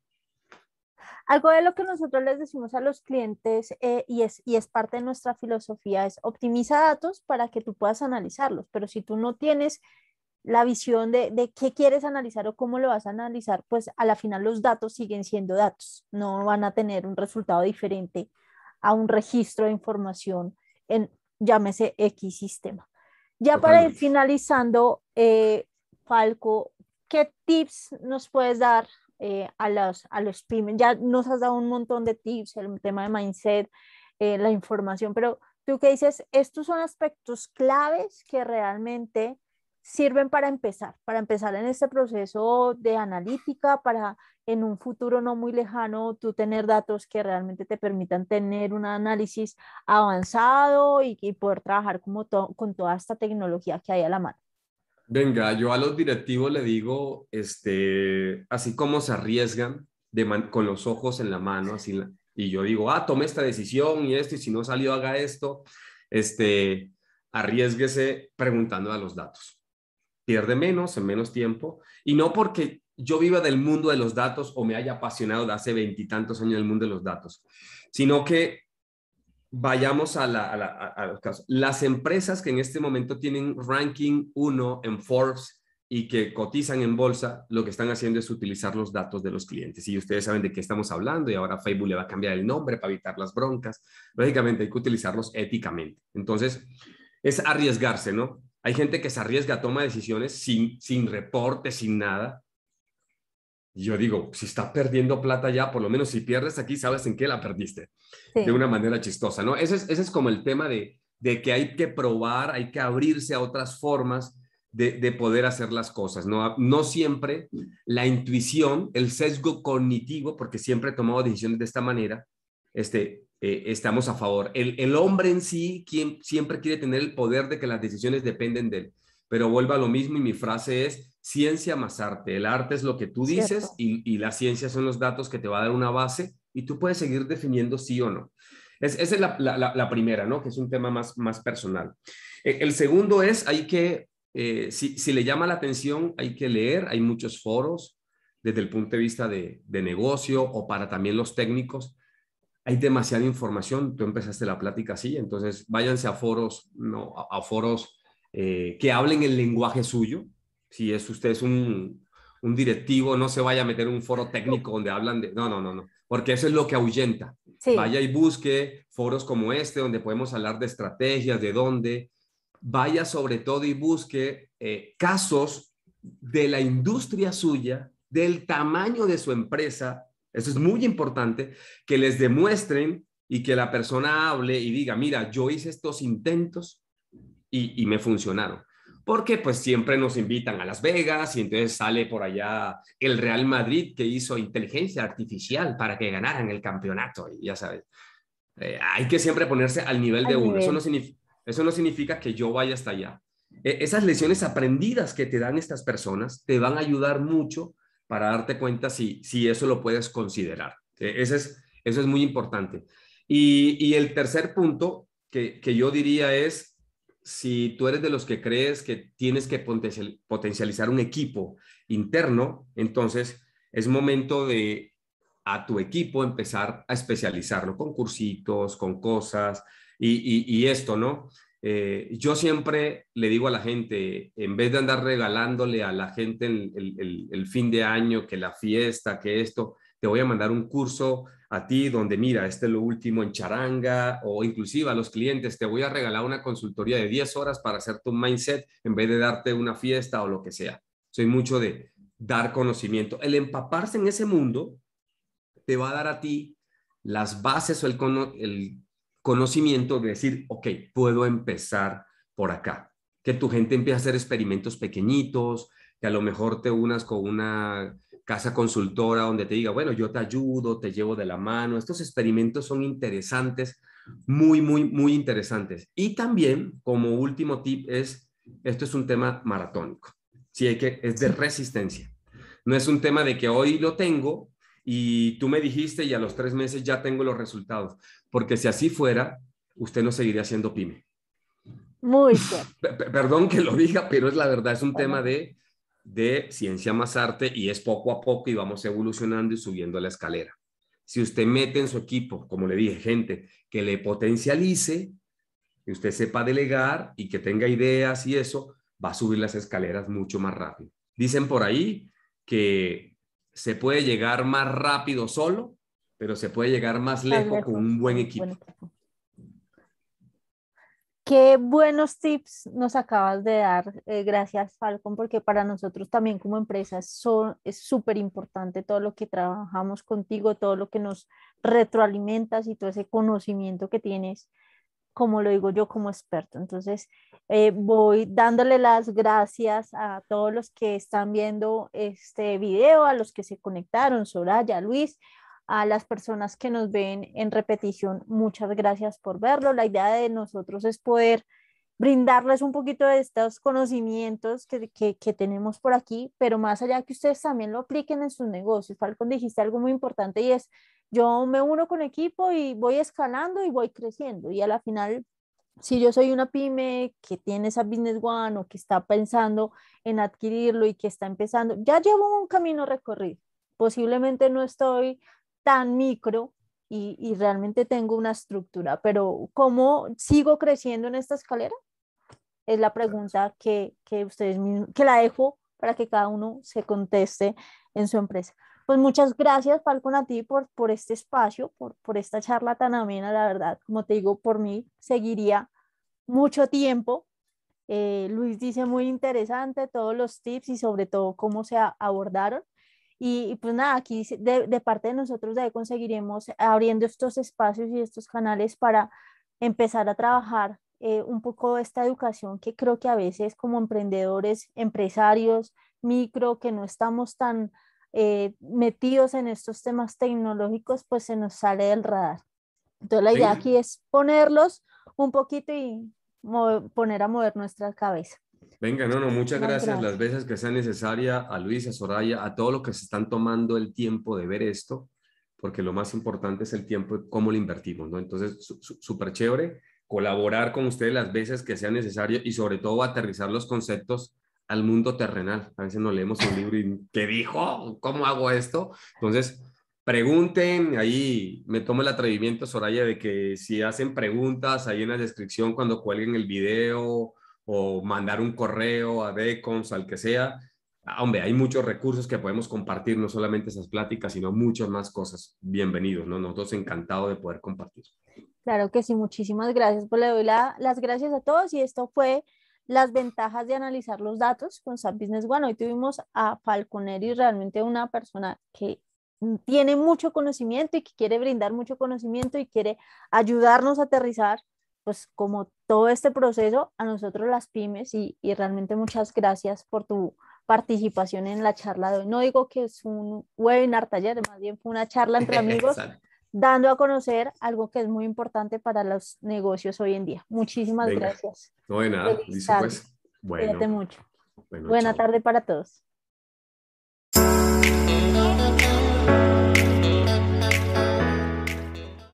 Speaker 2: Algo de lo que nosotros les decimos a los clientes eh, y, es, y es parte de nuestra filosofía es optimiza datos para que tú puedas analizarlos, pero si tú no tienes la visión de, de, qué quieres analizar o cómo lo vas a analizar, pues a la final los datos siguen siendo datos, no van a tener un resultado diferente a un registro de información en, llámese X sistema. Ya para ir finalizando, eh, Falco, ¿qué tips nos puedes dar eh, a, los, a los pymes? Ya nos has dado un montón de tips, el tema de mindset, eh, la información, pero tú qué dices, estos son aspectos claves que realmente sirven para empezar, para empezar en este proceso de analítica, para en un futuro no muy lejano tú tener datos que realmente te permitan tener un análisis avanzado y, poder trabajar como con toda esta tecnología que hay a la mano.
Speaker 1: Venga, yo a los directivos le digo, este, así como se arriesgan de con los ojos en la mano, así, y yo digo, ah, tome esta decisión y esto, y si no salió, haga esto, este, arriesguese preguntando a los datos. Pierde menos en menos tiempo y no porque yo viva del mundo de los datos o me haya apasionado de hace veintitantos años del mundo de los datos, sino que vayamos a, los casos. Las empresas que en este momento tienen ranking 1 en Forbes y que cotizan en bolsa, lo que están haciendo es utilizar los datos de los clientes. Y ustedes saben de qué estamos hablando y ahora Facebook le va a cambiar el nombre para evitar las broncas. Lógicamente hay que utilizarlos éticamente. Entonces, es arriesgarse, ¿no? Hay gente que se arriesga a tomar decisiones sin, sin reporte, sin nada. Yo digo, si estás perdiendo plata ya, por lo menos si pierdes aquí, sabes en qué la perdiste. De una manera chistosa, ¿no? Ese es, ese es como el tema de, de, que hay que probar, hay que abrirse a otras formas de, de, poder hacer las cosas. ¿no? no siempre la intuición, el sesgo cognitivo, porque siempre he tomado decisiones de esta manera, este, eh, estamos a favor. El, el, hombre en sí quien, siempre quiere tener el poder de que las decisiones dependen de él. Pero vuelva a lo mismo y mi frase es ciencia más arte. El arte es lo que tú dices y, y, la ciencia son los datos que te va a dar una base y tú puedes seguir definiendo sí o no. Es, esa es la, la, la, primera, ¿no? Que es un tema más, más personal. Eh, el segundo es, hay que, eh, si, si, le llama la atención, hay que leer. Hay muchos foros desde el punto de vista de, de negocio o para también los técnicos hay demasiada información, tú empezaste la plática así, entonces váyanse a foros, no, a, foros eh, que hablen el lenguaje suyo. Si es usted es un, un, directivo, no se vaya a meter en un foro técnico donde hablan de, no, no, no, no, porque eso es lo que ahuyenta. Vaya y busque foros como este, donde podemos hablar de estrategias, de dónde. Vaya sobre todo y busque eh, casos de la industria suya, del tamaño de su empresa, eso es muy importante, que les demuestren y que la persona hable y diga, mira, yo hice estos intentos y, me funcionaron. Porque pues siempre nos invitan a Las Vegas y entonces sale por allá el Real Madrid que hizo inteligencia artificial para que ganaran el campeonato. Y ya sabes, eh, hay que siempre ponerse al nivel de uno. Eso no, significa, eso no significa que yo vaya hasta allá. E, esas lecciones aprendidas que te dan estas personas te van a ayudar mucho para darte cuenta si, si eso lo puedes considerar. E, ese es, eso es muy importante. Y, el tercer punto que, yo diría es, si tú eres de los que crees que tienes que potencializar un equipo interno, entonces es momento de a tu equipo empezar a especializarlo con cursitos, con cosas y, esto, ¿no? Eh, yo siempre le digo a la gente, en vez de andar regalándole a la gente el, fin de año, que la fiesta, que esto, te voy a mandar un curso a ti donde mira, este es lo último en charanga o inclusive a los clientes, te voy a regalar una consultoría de 10 horas para hacer tu mindset en vez de darte una fiesta o lo que sea. Soy mucho de dar conocimiento. El empaparse en ese mundo te va a dar a ti las bases o el, el conocimiento de decir, ok, puedo empezar por acá. Que tu gente empiece a hacer experimentos pequeñitos, que a lo mejor te unas con una casa consultora donde te diga, bueno, yo te ayudo, te llevo de la mano. Estos experimentos son interesantes, muy, muy, muy interesantes. Y también, como último tip, es, esto es un tema maratónico. Sí, hay que, es de resistencia. No es un tema de que hoy lo tengo y tú me dijiste y a los tres meses ya tengo los resultados. Porque si así fuera, usted no seguiría siendo pyme.
Speaker 2: Muy bien.
Speaker 1: Perdón que lo diga, pero es la verdad, es un tema de, de ciencia más arte y es poco a poco y vamos evolucionando y subiendo la escalera. Si usted mete en su equipo, como le dije, gente que le potencialice, que usted sepa delegar y que tenga ideas y eso, va a subir las escaleras mucho más rápido. Dicen por ahí que se puede llegar más rápido solo, pero se puede llegar más lejos, con un buen equipo.
Speaker 2: Qué buenos tips nos acabas de dar. Eh, gracias, Falcon, porque para nosotros también como empresas son, es súper importante todo lo que trabajamos contigo, todo lo que nos retroalimentas y todo ese conocimiento que tienes, como lo digo yo como experto. Entonces, eh, voy dándole las gracias a todos los que están viendo este video, a los que se conectaron, Soraya, Luis, a las personas que nos ven en repetición, muchas gracias por verlo. La idea de nosotros es poder brindarles un poquito de estos conocimientos que, que, tenemos por aquí, pero más allá que ustedes también lo apliquen en sus negocios. Falcon, dijiste algo muy importante y es, yo me uno con equipo y voy escalando y voy creciendo y a la final, si yo soy una pyme que tiene esa business one o que está pensando en adquirirlo y que está empezando, ya llevo un camino recorrido. Posiblemente no estoy tan micro y, realmente tengo una estructura, pero ¿cómo sigo creciendo en esta escalera? Es la pregunta que, que ustedes que la dejo para que cada uno se conteste en su empresa. Pues muchas gracias, Falcon, a ti por, por este espacio, por, por esta charla tan amena, la verdad. Como te digo, por mí seguiría mucho tiempo. Eh, Luis dice muy interesante todos los tips y sobre todo cómo se abordaron. Y, pues nada, aquí de, de, parte de nosotros de conseguiremos abriendo estos espacios y estos canales para empezar a trabajar eh, un poco esta educación que creo que a veces como emprendedores, empresarios, micro, que no estamos tan eh, metidos en estos temas tecnológicos, pues se nos sale del radar. Entonces la idea aquí es ponerlos un poquito y poner a mover nuestra cabeza.
Speaker 1: Venga, no, no, muchas gracias. Las veces que sea necesaria a Luis, a Soraya, a todos los que se están tomando el tiempo de ver esto, porque lo más importante es el tiempo, cómo lo invertimos, ¿no? Entonces, súper chévere colaborar con ustedes las veces que sea necesario y sobre todo aterrizar los conceptos al mundo terrenal. A veces no leemos un libro y ¿qué dijo? ¿Cómo hago esto? Entonces, pregunten, ahí me tomo el atrevimiento, Soraya, de que si hacen preguntas ahí en la descripción cuando cuelguen el video o mandar un correo a Decons, al que sea. Ah, hombre, hay muchos recursos que podemos compartir, no solamente esas pláticas, sino muchas más cosas. Bienvenidos, ¿no? Nosotros encantados de poder compartir.
Speaker 2: Claro que sí, muchísimas gracias. Pues le doy las gracias a todos y esto fue las ventajas de analizar los datos con SAP Business One. Hoy tuvimos a Falconeri, realmente una persona que tiene mucho conocimiento y que quiere brindar mucho conocimiento y quiere ayudarnos a aterrizar pues como todo este proceso a nosotros las pymes y, realmente muchas gracias por tu participación en la charla de hoy. No digo que es un webinar taller, más bien fue una charla entre amigos dando a conocer algo que es muy importante para los negocios hoy en día. Muchísimas gracias.
Speaker 1: No de nada, dice pues.
Speaker 2: Bueno. Cuídate mucho. Buena tarde para todos.